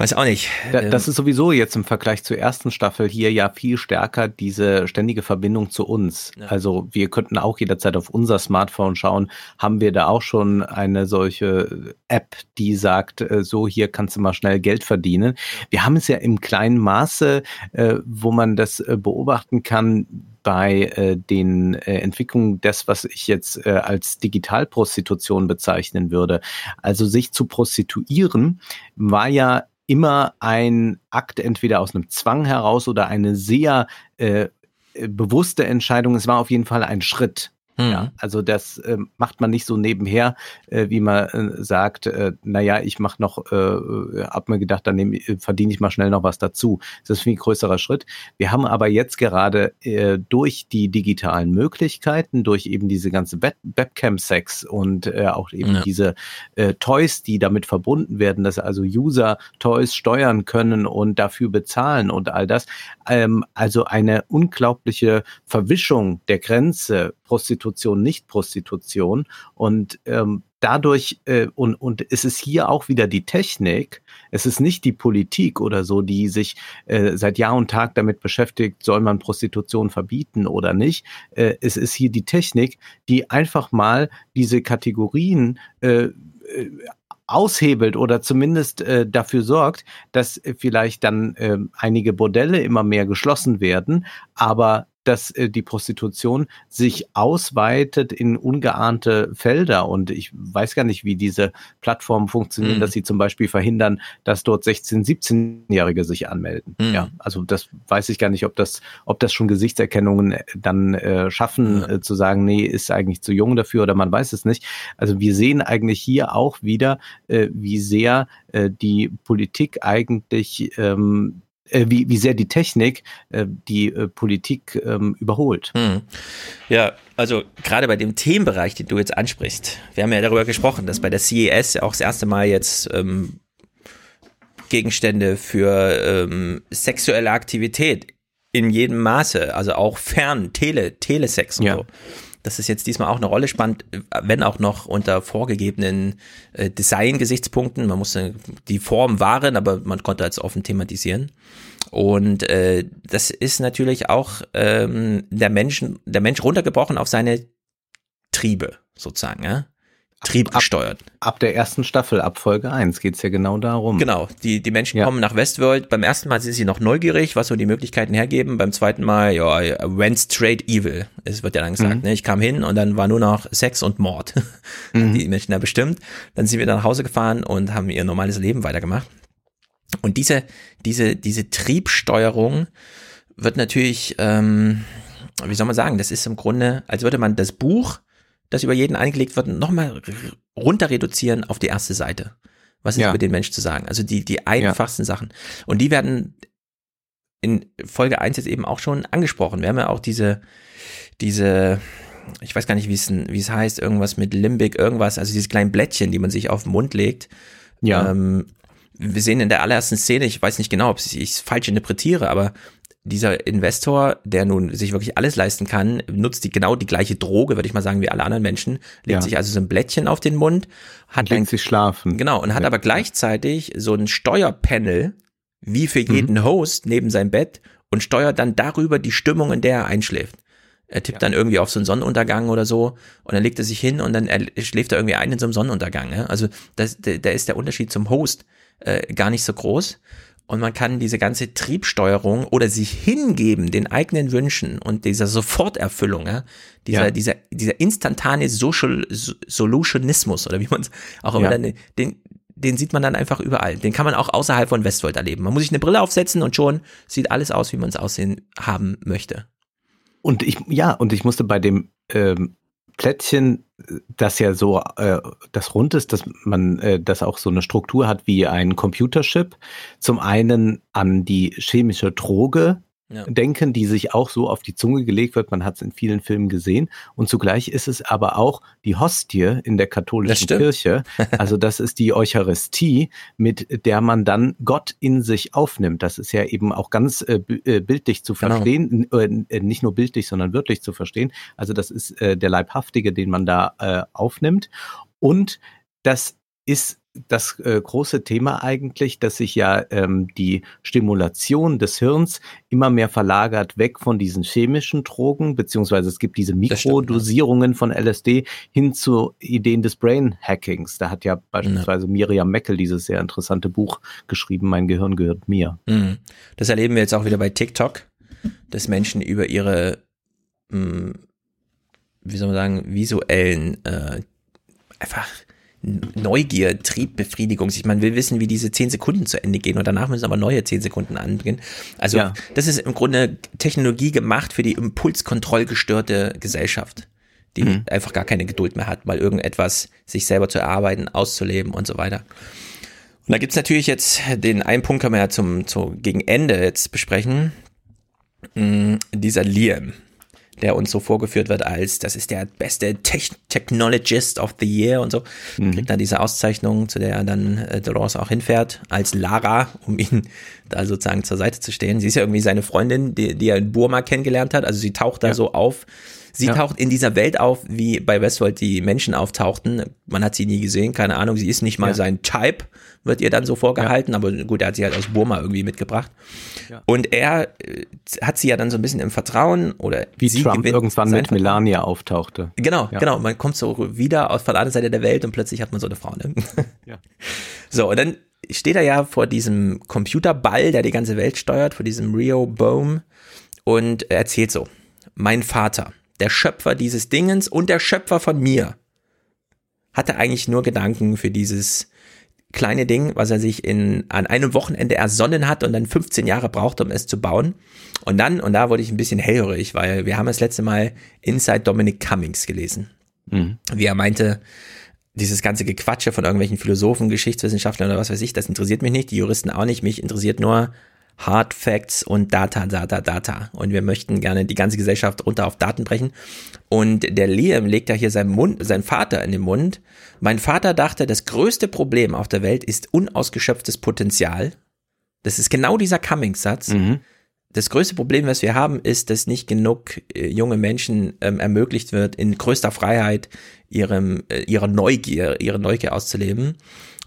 weiß auch nicht. Da, ähm, das ist sowieso jetzt im Vergleich zur ersten Staffel hier ja viel stärker diese ständige Verbindung zu uns. Ja. Also wir könnten auch jederzeit auf unser Smartphone schauen. Haben wir da auch schon eine solche App, die sagt, äh, so hier kannst du mal schnell Geld verdienen. Wir haben es ja im kleinen Maße, äh, wo man das äh, beobachten kann bei äh, den äh, Entwicklungen des, was ich jetzt äh, als Digitalprostitution bezeichnen würde. Also sich zu prostituieren war ja immer ein Akt entweder aus einem Zwang heraus oder eine sehr äh, äh, bewusste Entscheidung. Es war auf jeden Fall ein Schritt. Hm. Ja, also das äh, macht man nicht so nebenher, äh, wie man äh, sagt, äh, naja, ich mache noch, äh, hab mir gedacht, dann nehm, äh, verdiene ich mal schnell noch was dazu. Das ist ein viel größerer Schritt. Wir haben aber jetzt gerade äh, durch die digitalen Möglichkeiten, durch eben diese ganze Web Webcam-Sex und äh, auch eben Ja. diese äh, Toys, die damit verbunden werden, dass also User Toys steuern können und dafür bezahlen und all das. Ähm, also eine unglaubliche Verwischung der Grenze Prostitution, Nicht-Prostitution. Und ähm, dadurch äh, und, und es ist hier auch wieder die Technik, es ist nicht die Politik oder so, die sich äh, seit Jahr und Tag damit beschäftigt, soll man Prostitution verbieten oder nicht. Äh, es ist hier die Technik, die einfach mal diese Kategorien äh, äh, aushebelt oder zumindest äh, dafür sorgt, dass äh, vielleicht dann äh, einige Bordelle immer mehr geschlossen werden, aber dass äh, die Prostitution sich ausweitet in ungeahnte Felder. Und ich weiß gar nicht, wie diese Plattformen funktionieren, Mhm. dass sie zum Beispiel verhindern, dass dort 16-, 17-Jährige sich anmelden. Mhm. Ja, also das weiß ich gar nicht, ob das, ob das schon Gesichtserkennungen äh, dann äh, schaffen, Ja. äh, zu sagen, nee, ist eigentlich zu jung dafür oder man weiß es nicht. Also wir sehen eigentlich hier auch wieder, äh, wie sehr äh, die Politik eigentlich ähm, äh, wie, wie sehr die Technik äh, die äh, Politik ähm, überholt. Hm. Ja, also gerade bei dem Themenbereich, den du jetzt ansprichst, wir haben ja darüber gesprochen, dass bei der CES auch das erste Mal jetzt ähm, Gegenstände für ähm, sexuelle Aktivität in jedem Maße, also auch fern, Tele, Telesex und Ja. so. Dass es jetzt diesmal auch eine Rolle spannt, wenn auch noch unter vorgegebenen äh, Design-Gesichtspunkten. Man musste die Form wahren, aber man konnte als offen thematisieren. Und äh, das ist natürlich auch ähm, der Menschen, der Mensch runtergebrochen auf seine Triebe sozusagen, ja? Trieb ab- gesteuert. Ab der ersten Staffel, ab Folge 1 geht's ja genau darum. Genau, die, die Menschen Ja. kommen nach Westworld. Beim ersten Mal sind sie noch neugierig, was so die Möglichkeiten hergeben. Beim zweiten Mal, ja, I went straight evil. Es wird ja dann gesagt, Mhm. ne? Ich kam hin und dann war nur noch Sex und Mord. Mhm. Die Menschen da bestimmt. Dann sind wir nach Hause gefahren und haben ihr normales Leben weitergemacht. Und diese, diese, diese Triebsteuerung wird natürlich, ähm, wie soll man sagen, das ist im Grunde, als würde man das Buch, das über jeden eingelegt wird, nochmal runter reduzieren auf die erste Seite. Was ist Ja. über den Mensch zu sagen? Also die, die einfachsten Sachen. Und die werden in Folge 1 jetzt eben auch schon angesprochen. Wir haben ja auch diese, diese, ich weiß gar nicht, wie es, wie es heißt, irgendwas mit Limbic, irgendwas, also diese kleinen Blättchen, die man sich auf den Mund legt. Ja. Ähm, wir sehen in der allerersten Szene, ich weiß nicht genau, ob ich es falsch interpretiere, aber dieser Investor, der nun sich wirklich alles leisten kann, nutzt die genau die gleiche Droge, würde ich mal sagen, wie alle anderen Menschen, legt Ja. sich also so ein Blättchen auf den Mund, hat Legt ein, sich schlafen. genau, und hat Ja. aber gleichzeitig so ein Steuerpanel wie für jeden Host neben seinem Bett und steuert dann darüber die Stimmung, in der er einschläft. Er tippt dann irgendwie auf so einen Sonnenuntergang oder so und dann legt er sich hin und dann er, schläft er irgendwie ein in so einem Sonnenuntergang. Ja? Also das, da ist der Unterschied zum Host äh, gar nicht so groß. Und man kann diese ganze Triebsteuerung oder sich hingeben den eigenen Wünschen und dieser Soforterfüllung, ja, dieser, Ja. dieser, dieser instantane Social Solutionismus oder wie man es auch immer Ja. dann, den, den sieht man dann einfach überall. Den kann man auch außerhalb von Westworld erleben. Man muss sich eine Brille aufsetzen und schon sieht alles aus, wie man es aussehen haben möchte. Und ich, ja, und ich musste bei dem ähm, Plättchen, das ja so, äh, das rund ist, dass man äh, das auch so eine Struktur hat wie ein Computerchip, zum einen an die chemische Droge Ja. denken, die sich auch so auf die Zunge gelegt wird. Man hat es in vielen Filmen gesehen. Und zugleich ist es aber auch die Hostie in der katholischen. Kirche. Also das ist die Eucharistie, mit der man dann Gott in sich aufnimmt. Das ist ja eben auch ganz äh, äh, bildlich zu Genau. verstehen. N- äh, nicht nur bildlich, sondern wörtlich zu verstehen. Also das ist äh, der Leibhaftige, den man da äh, aufnimmt. Und das ist das äh, große Thema eigentlich, dass sich ja ähm, die Stimulation des Hirns immer mehr verlagert weg von diesen chemischen Drogen, beziehungsweise es gibt diese stimmt, ja. Mikrodosierungen von LSD hin zu Ideen des Brain Hackings. Da hat ja beispielsweise Miriam Meckel dieses sehr interessante Buch geschrieben, Mein Gehirn gehört mir. Mhm. Das erleben wir jetzt auch wieder bei TikTok, dass Menschen über ihre, mh, wie soll man sagen, visuellen, äh, einfach Neugier, Triebbefriedigung. Ich man will wissen, wie diese zehn Sekunden zu Ende gehen und danach müssen aber neue zehn Sekunden anbeginnen. Also Ja. das ist im Grunde Technologie gemacht für die impulskontrollgestörte Gesellschaft, die Mhm. einfach gar keine Geduld mehr hat, mal irgendetwas sich selber zu erarbeiten, auszuleben und so weiter. Und da gibt's natürlich jetzt den einen Punkt, können wir ja zum, zu, gegen Ende jetzt besprechen. Mm, dieser Liam, der uns so vorgeführt wird als, das ist der beste Tech Technologist of the Year und so. Kriegt dann diese Auszeichnung, zu der dann äh, Dolores auch hinfährt, als Lara, um ihn da sozusagen zur Seite zu stehen. Sie ist ja irgendwie seine Freundin, die, die er in Burma kennengelernt hat. Also sie taucht da Ja. so auf. Sie Ja. taucht in dieser Welt auf, wie bei Westworld die Menschen auftauchten. Man hat sie nie gesehen, keine Ahnung. Sie ist nicht mal Ja. sein Type, wird ihr dann so vorgehalten. Aber gut, er hat sie halt aus Burma irgendwie mitgebracht. Und er äh, hat sie ja dann so ein bisschen im Vertrauen oder Wie sie Trump irgendwann mit Vertrauen. Melania auftauchte. Genau, Ja. genau. Man kommt so wieder aus von der anderen Seite der Welt und plötzlich hat man so eine Frau. Ne? Ja. So, und dann steht er ja vor diesem Computerball, der die ganze Welt steuert, vor diesem Rio Bohm und er erzählt so, mein Vater, der Schöpfer dieses Dingens und der Schöpfer von mir, hatte eigentlich nur Gedanken für dieses kleine Ding, was er sich in, an einem Wochenende ersonnen hat und dann 15 Jahre brauchte, um es zu bauen. Und dann, und da wurde ich ein bisschen hellhörig, weil wir haben das letzte Mal Inside Dominic Cummings gelesen Mhm. wie er meinte, dieses ganze Gequatsche von irgendwelchen Philosophen, Geschichtswissenschaftlern oder was weiß ich, das interessiert mich nicht, die Juristen auch nicht, mich interessiert nur Hard Facts und Data, Data, Data. Und wir möchten gerne die ganze Gesellschaft runter auf Daten brechen. Und der Liam legt ja hier seinen Mund, seinen Vater in den Mund. Mein Vater dachte, das größte Problem auf der Welt ist unausgeschöpftes Potenzial. Das ist genau dieser Cummings-Satz Mhm. das größte Problem, was wir haben, ist, dass nicht genug äh, junge Menschen ähm, ermöglicht wird, in größter Freiheit ihrem, äh, ihre Neugier, ihre Neugier auszuleben.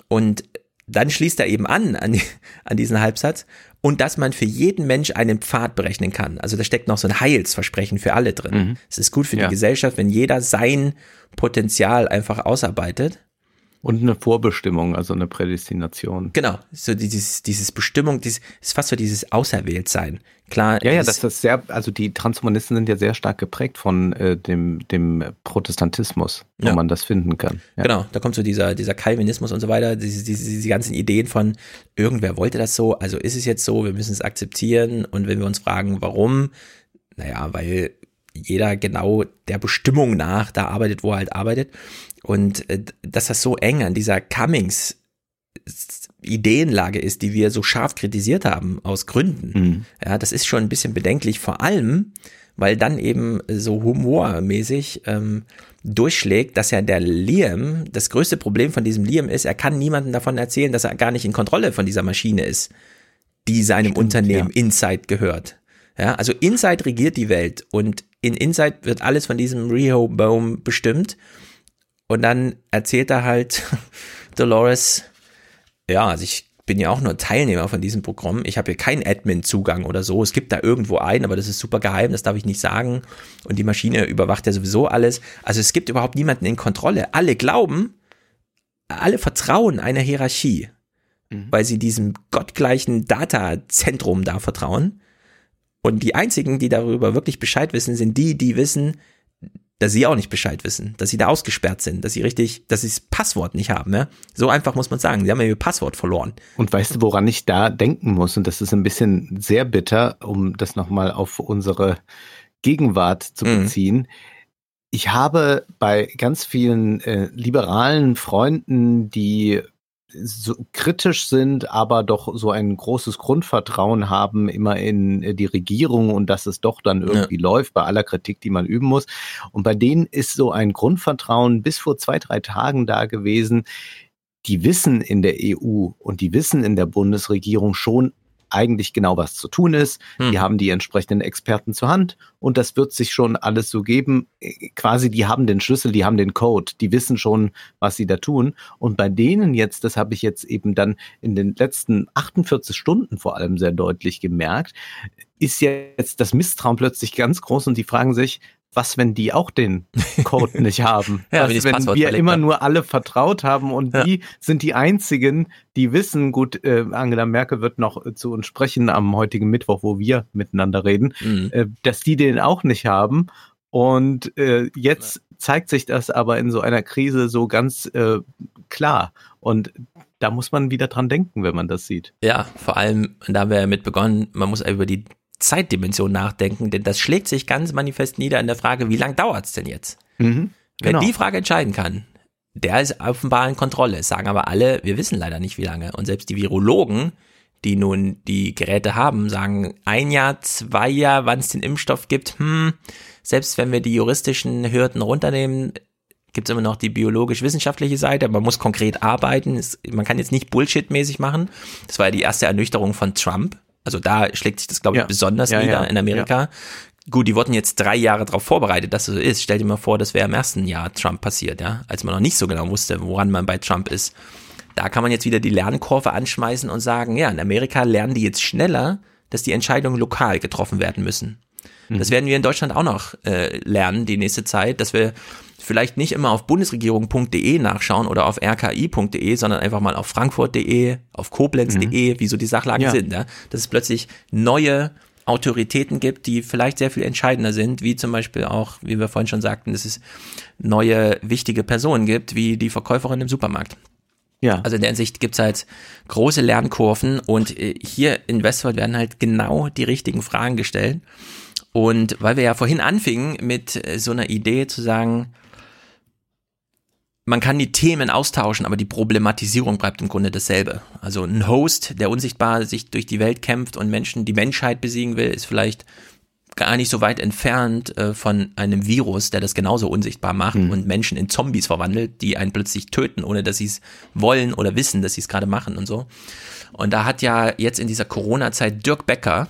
Und dann schließt er eben an, an, an diesen Halbsatz, und dass man für jeden Mensch einen Pfad berechnen kann. Also da steckt noch so ein Heilsversprechen für alle drin. Es ist gut für Ja. die Gesellschaft, wenn jeder sein Potenzial einfach ausarbeitet. Und eine Vorbestimmung, also eine Prädestination. Genau, so dieses, dieses Bestimmung, dieses, ist fast so dieses Auserwähltsein. Klar, Ja, ja, das ist sehr, also die Transhumanisten sind ja sehr stark geprägt von äh, dem, dem Protestantismus, wo Ja. man das finden kann. Ja. Genau, da kommt so dieser, dieser Calvinismus und so weiter, diese, diese, diese ganzen Ideen von, irgendwer wollte das so, also ist es jetzt so, wir müssen es akzeptieren und wenn wir uns fragen, warum, naja, weil jeder genau der Bestimmung nach da arbeitet, wo er halt arbeitet und äh, dass das so eng an dieser Cummings Ideenlage ist, die wir so scharf kritisiert haben, aus Gründen. Mhm. Ja, das ist schon ein bisschen bedenklich, vor allem, weil dann eben so humormäßig ähm, durchschlägt, dass ja der Liam, das größte Problem von diesem Liam ist, er kann niemandem davon erzählen, dass er gar nicht in Kontrolle von dieser Maschine ist, die seinem Unternehmen Insight gehört. Ja, also Insight regiert die Welt und in Insight wird alles von diesem Rehoboam bestimmt. Und dann erzählt er halt Dolores, ja, also ich bin ja auch nur Teilnehmer von diesem Programm. Ich habe hier keinen Admin-Zugang oder so. Es gibt da irgendwo einen, aber das ist super geheim, das darf ich nicht sagen. Und die Maschine überwacht ja sowieso alles. Also es gibt überhaupt niemanden in Kontrolle. Alle glauben, alle vertrauen einer Hierarchie, mhm. weil sie diesem gottgleichen Datazentrum da vertrauen. Und die einzigen, die darüber wirklich Bescheid wissen, sind die, die wissen, dass sie auch nicht Bescheid wissen, dass sie da ausgesperrt sind, dass sie richtig, dass sie das Passwort nicht haben. Ja? So einfach muss man sagen. Sie haben ja ihr Passwort verloren. Und weißt du, woran ich da denken muss? Und das ist ein bisschen sehr bitter, um das nochmal auf unsere Gegenwart zu mhm. beziehen. Mhm. Ich habe bei ganz vielen äh, liberalen Freunden, die so kritisch sind, aber doch so ein großes Grundvertrauen haben immer in äh, die Regierung und dass es doch dann irgendwie ja. läuft bei aller Kritik, die man üben muss. Und bei denen ist so ein Grundvertrauen bis vor zwei, drei Tagen da gewesen. Die wissen in der EU und die wissen in der Bundesregierung schon, eigentlich genau, was zu tun ist. Hm. Die haben die entsprechenden Experten zur Hand und das wird sich schon alles so geben. Äh, quasi, die haben den Schlüssel, die haben den Code, die wissen schon, was sie da tun. Und bei denen jetzt, das habe ich jetzt eben dann in den letzten 48 Stunden vor allem sehr deutlich gemerkt, ist jetzt das Misstrauen plötzlich ganz groß und die fragen sich, was, wenn die auch den Code nicht haben? ja, was, wenn wir immer haben. nur alle vertraut haben und ja. die sind die einzigen, die wissen, gut, äh, Angela Merkel wird noch äh, zu uns sprechen am heutigen Mittwoch, wo wir miteinander reden, mhm. äh, dass die den auch nicht haben. Und äh, jetzt ja. zeigt sich das aber in so einer Krise so ganz äh, klar. Und da muss man wieder dran denken, wenn man das sieht. Ja, vor allem, da haben wir ja mit begonnen, man muss über die Zeitdimension nachdenken, denn das schlägt sich ganz manifest nieder in der Frage, wie lange dauert es denn jetzt? Mhm, genau. Wer die Frage entscheiden kann, der ist offenbar in Kontrolle. sagen aber alle, wir wissen leider nicht, wie lange. Und selbst die Virologen, die nun die Geräte haben, sagen ein Jahr, zwei Jahre, wann es den Impfstoff gibt. Hm, selbst wenn wir die juristischen Hürden runternehmen, gibt es immer noch die biologisch-wissenschaftliche Seite. Man muss konkret arbeiten. man kann jetzt nicht Bullshit-mäßig machen. Das war ja die erste Ernüchterung von Trump. Also da schlägt sich das, glaube ich, ja. besonders ja, nieder ja. in Amerika. Gut, die wurden jetzt drei Jahre darauf vorbereitet, dass es so ist. Stell dir mal vor, das wäre im ersten Jahr Trump passiert, ja, als man noch nicht so genau wusste, woran man bei Trump ist. Da kann man jetzt wieder die Lernkurve anschmeißen und sagen, ja, in Amerika lernen die jetzt schneller, dass die Entscheidungen lokal getroffen werden müssen. Mhm. Das werden wir in Deutschland auch noch äh, lernen, die nächste Zeit, dass wir vielleicht nicht immer auf bundesregierung.de nachschauen oder auf rki.de, sondern einfach mal auf frankfurt.de, auf koblenz.de, mhm. wie so die Sachlagen ja. sind. Ja? Dass es plötzlich neue Autoritäten gibt, die vielleicht sehr viel entscheidender sind, wie zum Beispiel auch, wie wir vorhin schon sagten, dass es neue wichtige Personen gibt, wie die Verkäuferin im Supermarkt. Ja. Also in der Hinsicht gibt's halt große Lernkurven und äh, hier in Westworld werden halt genau die richtigen Fragen gestellt. Und weil wir ja vorhin anfingen mit äh, so einer Idee zu sagen, man kann die Themen austauschen, aber die Problematisierung bleibt im Grunde dasselbe. Also ein Host, der unsichtbar sich durch die Welt kämpft und Menschen die Menschheit besiegen will, ist vielleicht gar nicht so weit entfernt äh, von einem Virus, der das genauso unsichtbar macht mhm. und Menschen in Zombies verwandelt, die einen plötzlich töten, ohne dass sie es wollen oder wissen, dass sie es gerade machen und so. Und da hat ja jetzt in dieser Corona-Zeit Dirk Becker,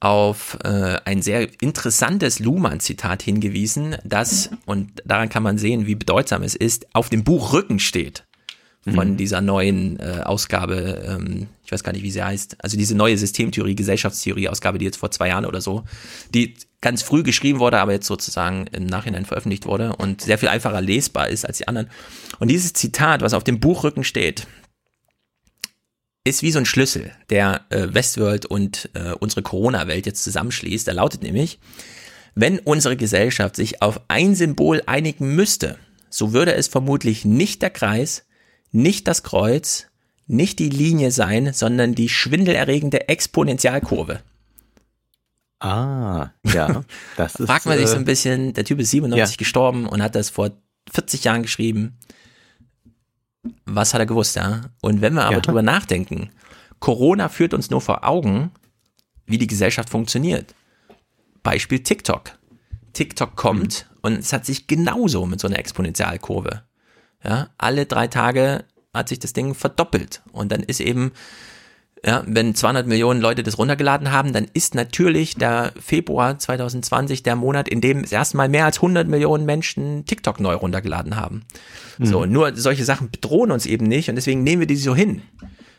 auf äh, ein sehr interessantes Luhmann-Zitat hingewiesen, das, und daran kann man sehen, wie bedeutsam es ist, auf dem Buch Rücken steht von mhm. dieser neuen äh, Ausgabe, ähm, ich weiß gar nicht, wie sie heißt, also diese neue Systemtheorie, Gesellschaftstheorie-Ausgabe, die jetzt vor zwei Jahren oder so, die ganz früh geschrieben wurde, aber jetzt sozusagen im Nachhinein veröffentlicht wurde und sehr viel einfacher lesbar ist als die anderen. Und dieses Zitat, was auf dem Buchrücken steht, ist wie so ein Schlüssel, der äh, Westworld und äh, unsere Corona-Welt jetzt zusammenschließt. Der lautet nämlich, wenn unsere Gesellschaft sich auf ein Symbol einigen müsste, so würde es vermutlich nicht der Kreis, nicht das Kreuz, nicht die Linie sein, sondern die schwindelerregende Exponentialkurve. Ah, ja. Das ist, Fragt man sich so ein äh, bisschen, der Typ ist 97 ja. gestorben und hat das vor 40 Jahren geschrieben was hat er gewusst, ja? Und wenn wir aber ja. drüber nachdenken, Corona führt uns nur vor Augen, wie die Gesellschaft funktioniert. Beispiel TikTok. TikTok kommt mhm. und es hat sich genauso mit so einer Exponentialkurve. Ja, alle drei Tage hat sich das Ding verdoppelt und dann ist eben ja, wenn 200 Millionen Leute das runtergeladen haben, dann ist natürlich der Februar 2020 der Monat, in dem es erstmal mehr als 100 Millionen Menschen TikTok neu runtergeladen haben. Mhm. So, nur solche Sachen bedrohen uns eben nicht und deswegen nehmen wir die so hin.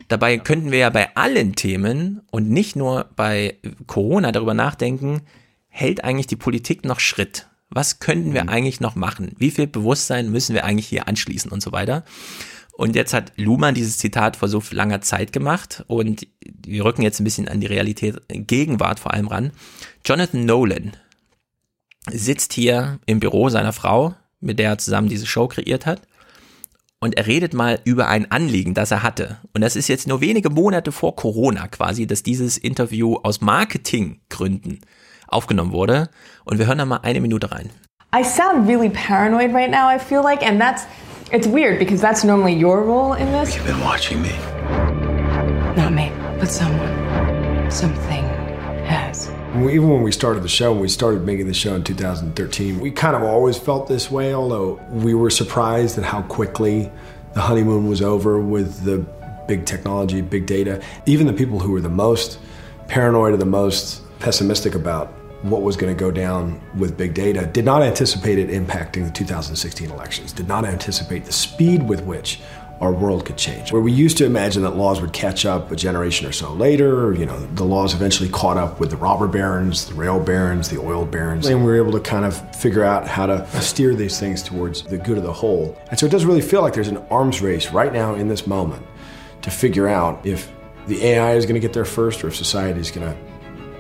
Dabei könnten wir ja bei allen Themen und nicht nur bei Corona darüber nachdenken, hält eigentlich die Politik noch Schritt? Was könnten wir mhm. eigentlich noch machen? Wie viel Bewusstsein müssen wir eigentlich hier anschließen und so weiter? Und jetzt hat Luhmann dieses Zitat vor so langer Zeit gemacht und wir rücken jetzt ein bisschen an die Realität Gegenwart vor allem ran. Jonathan Nolan sitzt hier im Büro seiner Frau, mit der er zusammen diese Show kreiert hat. Und er redet mal über ein Anliegen, das er hatte. Und das ist jetzt nur wenige Monate vor Corona quasi, dass dieses Interview aus Marketinggründen aufgenommen wurde. Und wir hören da mal eine Minute rein. I sound really paranoid right now, I feel like, and that's It's weird because that's normally your role in this. You've been watching me. Not me, but someone. Something has. Even when we started the show, when we started making the show in 2013, we kind of always felt this way, although we were surprised at how quickly the honeymoon was over with the big technology, big data. Even the people who were the most paranoid or the most pessimistic about what was going to go down with big data, did not anticipate it impacting the 2016 elections, did not anticipate the speed with which our world could change. Where we used to imagine that laws would catch up a generation or so later, you know, the laws eventually caught up with the robber barons, the rail barons, the oil barons, and we were able to kind of figure out how to steer these things towards the good of the whole. And so it does really feel like there's an arms race right now in this moment to figure out if the AI is going to get there first or if society is going to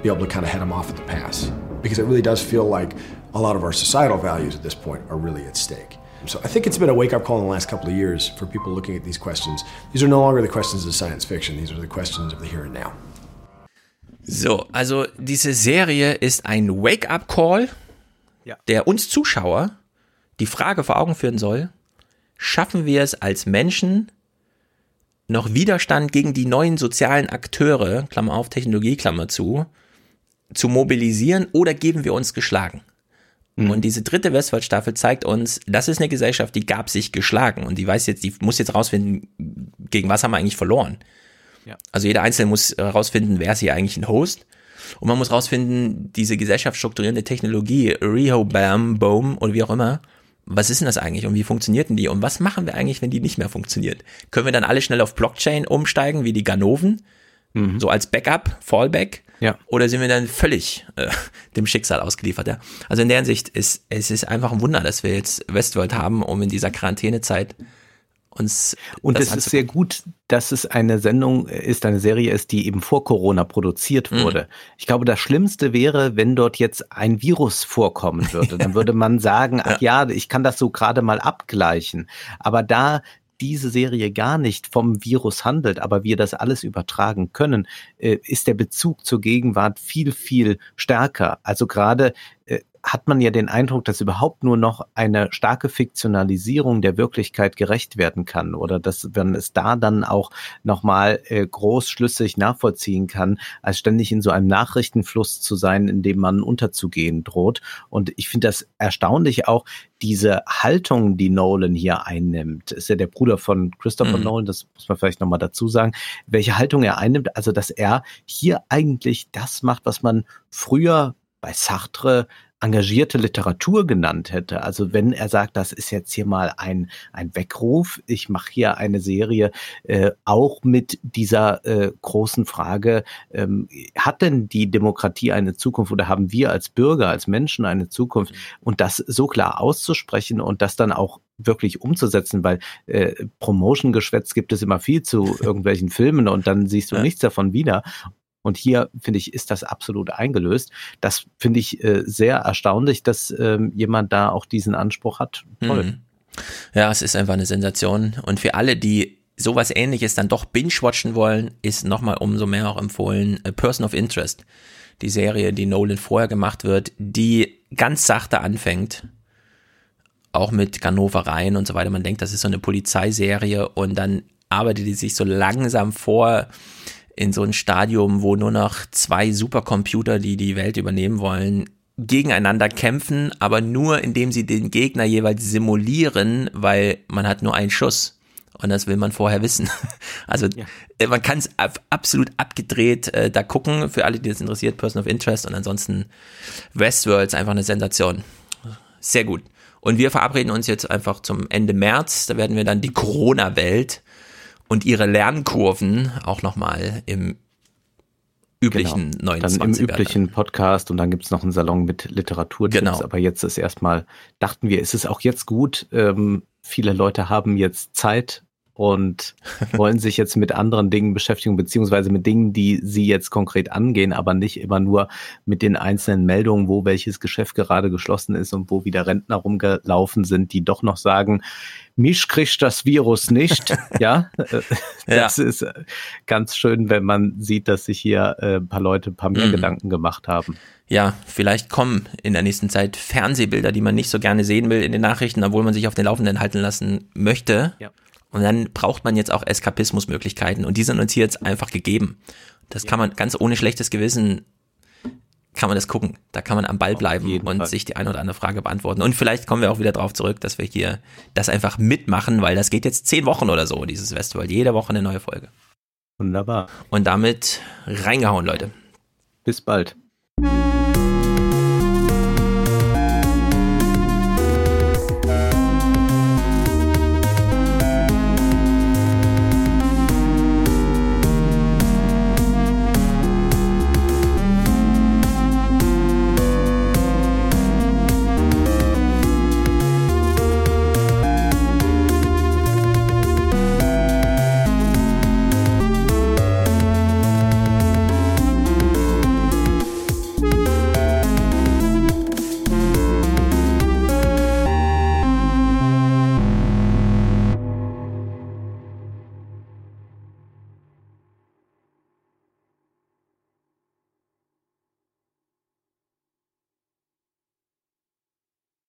be able to kind of head them off at the pass. Because it really does feel like a lot of our societal values at this point are really at stake. So I think it's been a wake up call in the last couple of years for people looking at these questions. These are no longer the questions of science fiction, these are the questions of the here and now. So, also diese Serie ist ein Wake-up-Call, ja. der uns Zuschauer die Frage vor Augen führen soll, schaffen wir es als Menschen, noch Widerstand gegen die neuen sozialen Akteure, Klammer auf, Technologie, Klammer zu, zu mobilisieren oder geben wir uns geschlagen? Mhm. Und diese dritte Westworld-Staffel zeigt uns, das ist eine Gesellschaft, die gab sich geschlagen und die weiß jetzt, die muss jetzt rausfinden, gegen was haben wir eigentlich verloren. Ja. Also jeder Einzelne muss rausfinden, wer ist hier eigentlich ein Host. Und man muss rausfinden, diese gesellschaftsstrukturierende Technologie, Rehobam, Boom und wie auch immer, was ist denn das eigentlich und wie funktioniert denn die und was machen wir eigentlich, wenn die nicht mehr funktioniert? Können wir dann alle schnell auf Blockchain umsteigen, wie die Ganoven? Mhm. So als Backup, Fallback? Ja. Oder sind wir dann völlig äh, dem Schicksal ausgeliefert? Ja. Also in der Hinsicht ist es ist einfach ein Wunder, dass wir jetzt Westworld haben, um in dieser Quarantänezeit uns. Und es ist sehr gut, dass es eine Sendung ist, eine Serie ist, die eben vor Corona produziert mhm. wurde. Mhm. Ich glaube, das Schlimmste wäre, wenn dort jetzt ein Virus vorkommen würde. Dann würde man sagen, ach ja, ich kann das so gerade mal abgleichen. Aber da diese Serie gar nicht vom Virus handelt, aber wir das alles übertragen können, äh, ist der Bezug zur Gegenwart viel, viel stärker. Also gerade äh, hat man ja den Eindruck, dass überhaupt nur noch eine starke Fiktionalisierung der Wirklichkeit gerecht werden kann oder dass man es da dann auch nochmal äh, großschlüssig nachvollziehen kann, als ständig in so einem Nachrichtenfluss zu sein, in dem man unterzugehen droht. Und ich finde das erstaunlich auch, diese Haltung, die Nolan hier einnimmt, ist ja der Bruder von Christopher mhm. Nolan, das muss man vielleicht nochmal dazu sagen, welche Haltung er einnimmt, also dass er hier eigentlich das macht, was man früher bei Sartre engagierte Literatur genannt hätte. Also wenn er sagt, das ist jetzt hier mal ein, ein Weckruf, ich mache hier eine Serie äh, auch mit dieser äh, großen Frage, ähm, hat denn die Demokratie eine Zukunft oder haben wir als Bürger, als Menschen eine Zukunft? Mhm. Und das so klar auszusprechen und das dann auch wirklich umzusetzen, weil äh, Promotion-Geschwätz gibt es immer viel zu irgendwelchen Filmen und dann siehst du ja. nichts davon wieder. Und hier, finde ich, ist das absolut eingelöst. Das finde ich äh, sehr erstaunlich, dass ähm, jemand da auch diesen Anspruch hat. Toll. Mhm. Ja, es ist einfach eine Sensation. Und für alle, die sowas ähnliches dann doch binge-watchen wollen, ist nochmal umso mehr auch empfohlen A Person of Interest. Die Serie, die Nolan vorher gemacht wird, die ganz sachte anfängt. Auch mit Ganovereien und so weiter. Man denkt, das ist so eine Polizeiserie und dann arbeitet die sich so langsam vor in so ein Stadium, wo nur noch zwei Supercomputer, die die Welt übernehmen wollen, gegeneinander kämpfen, aber nur indem sie den Gegner jeweils simulieren, weil man hat nur einen Schuss. Und das will man vorher wissen. Also ja. Äh, man kann es absolut abgedreht äh, da gucken, für alle, die das interessiert, Person of Interest und ansonsten Westworld ist einfach eine Sensation. Sehr gut. Und wir verabreden uns jetzt einfach zum Ende März, da werden wir dann die Corona-Welt und ihre Lernkurven auch nochmal im üblichen Genau. 29 Dann im üblichen Podcast und dann gibt's noch einen Salon mit Literaturtipps. Genau. Aber jetzt ist erstmal, dachten wir, ist es auch jetzt gut. Ähm, viele Leute haben jetzt Zeit und wollen sich jetzt mit anderen Dingen beschäftigen, beziehungsweise mit Dingen, die sie jetzt konkret angehen, aber nicht immer nur mit den einzelnen Meldungen, wo welches Geschäft gerade geschlossen ist und wo wieder Rentner rumgelaufen sind, die doch noch sagen, mich kriegt das Virus nicht. ja, äh, Ja. das ist äh, ganz schön, wenn man sieht, dass sich hier äh, ein paar Leute ein paar mehr Mhm. Gedanken gemacht haben. Ja, vielleicht kommen in der nächsten Zeit Fernsehbilder, die man nicht so gerne sehen will in den Nachrichten, obwohl man sich auf den Laufenden halten lassen möchte. Ja. Und dann braucht man jetzt auch Eskapismusmöglichkeiten und die sind uns hier jetzt einfach gegeben. Das kann man ganz ohne schlechtes Gewissen kann man das gucken. Da kann man am Ball bleiben und Fall. sich die eine oder andere Frage beantworten. Und vielleicht kommen wir auch wieder drauf zurück, dass wir hier das einfach mitmachen, weil das geht jetzt zehn Wochen oder so, dieses Festival. Jede Woche eine neue Folge. Wunderbar. Und damit reingehauen, Leute. Bis bald.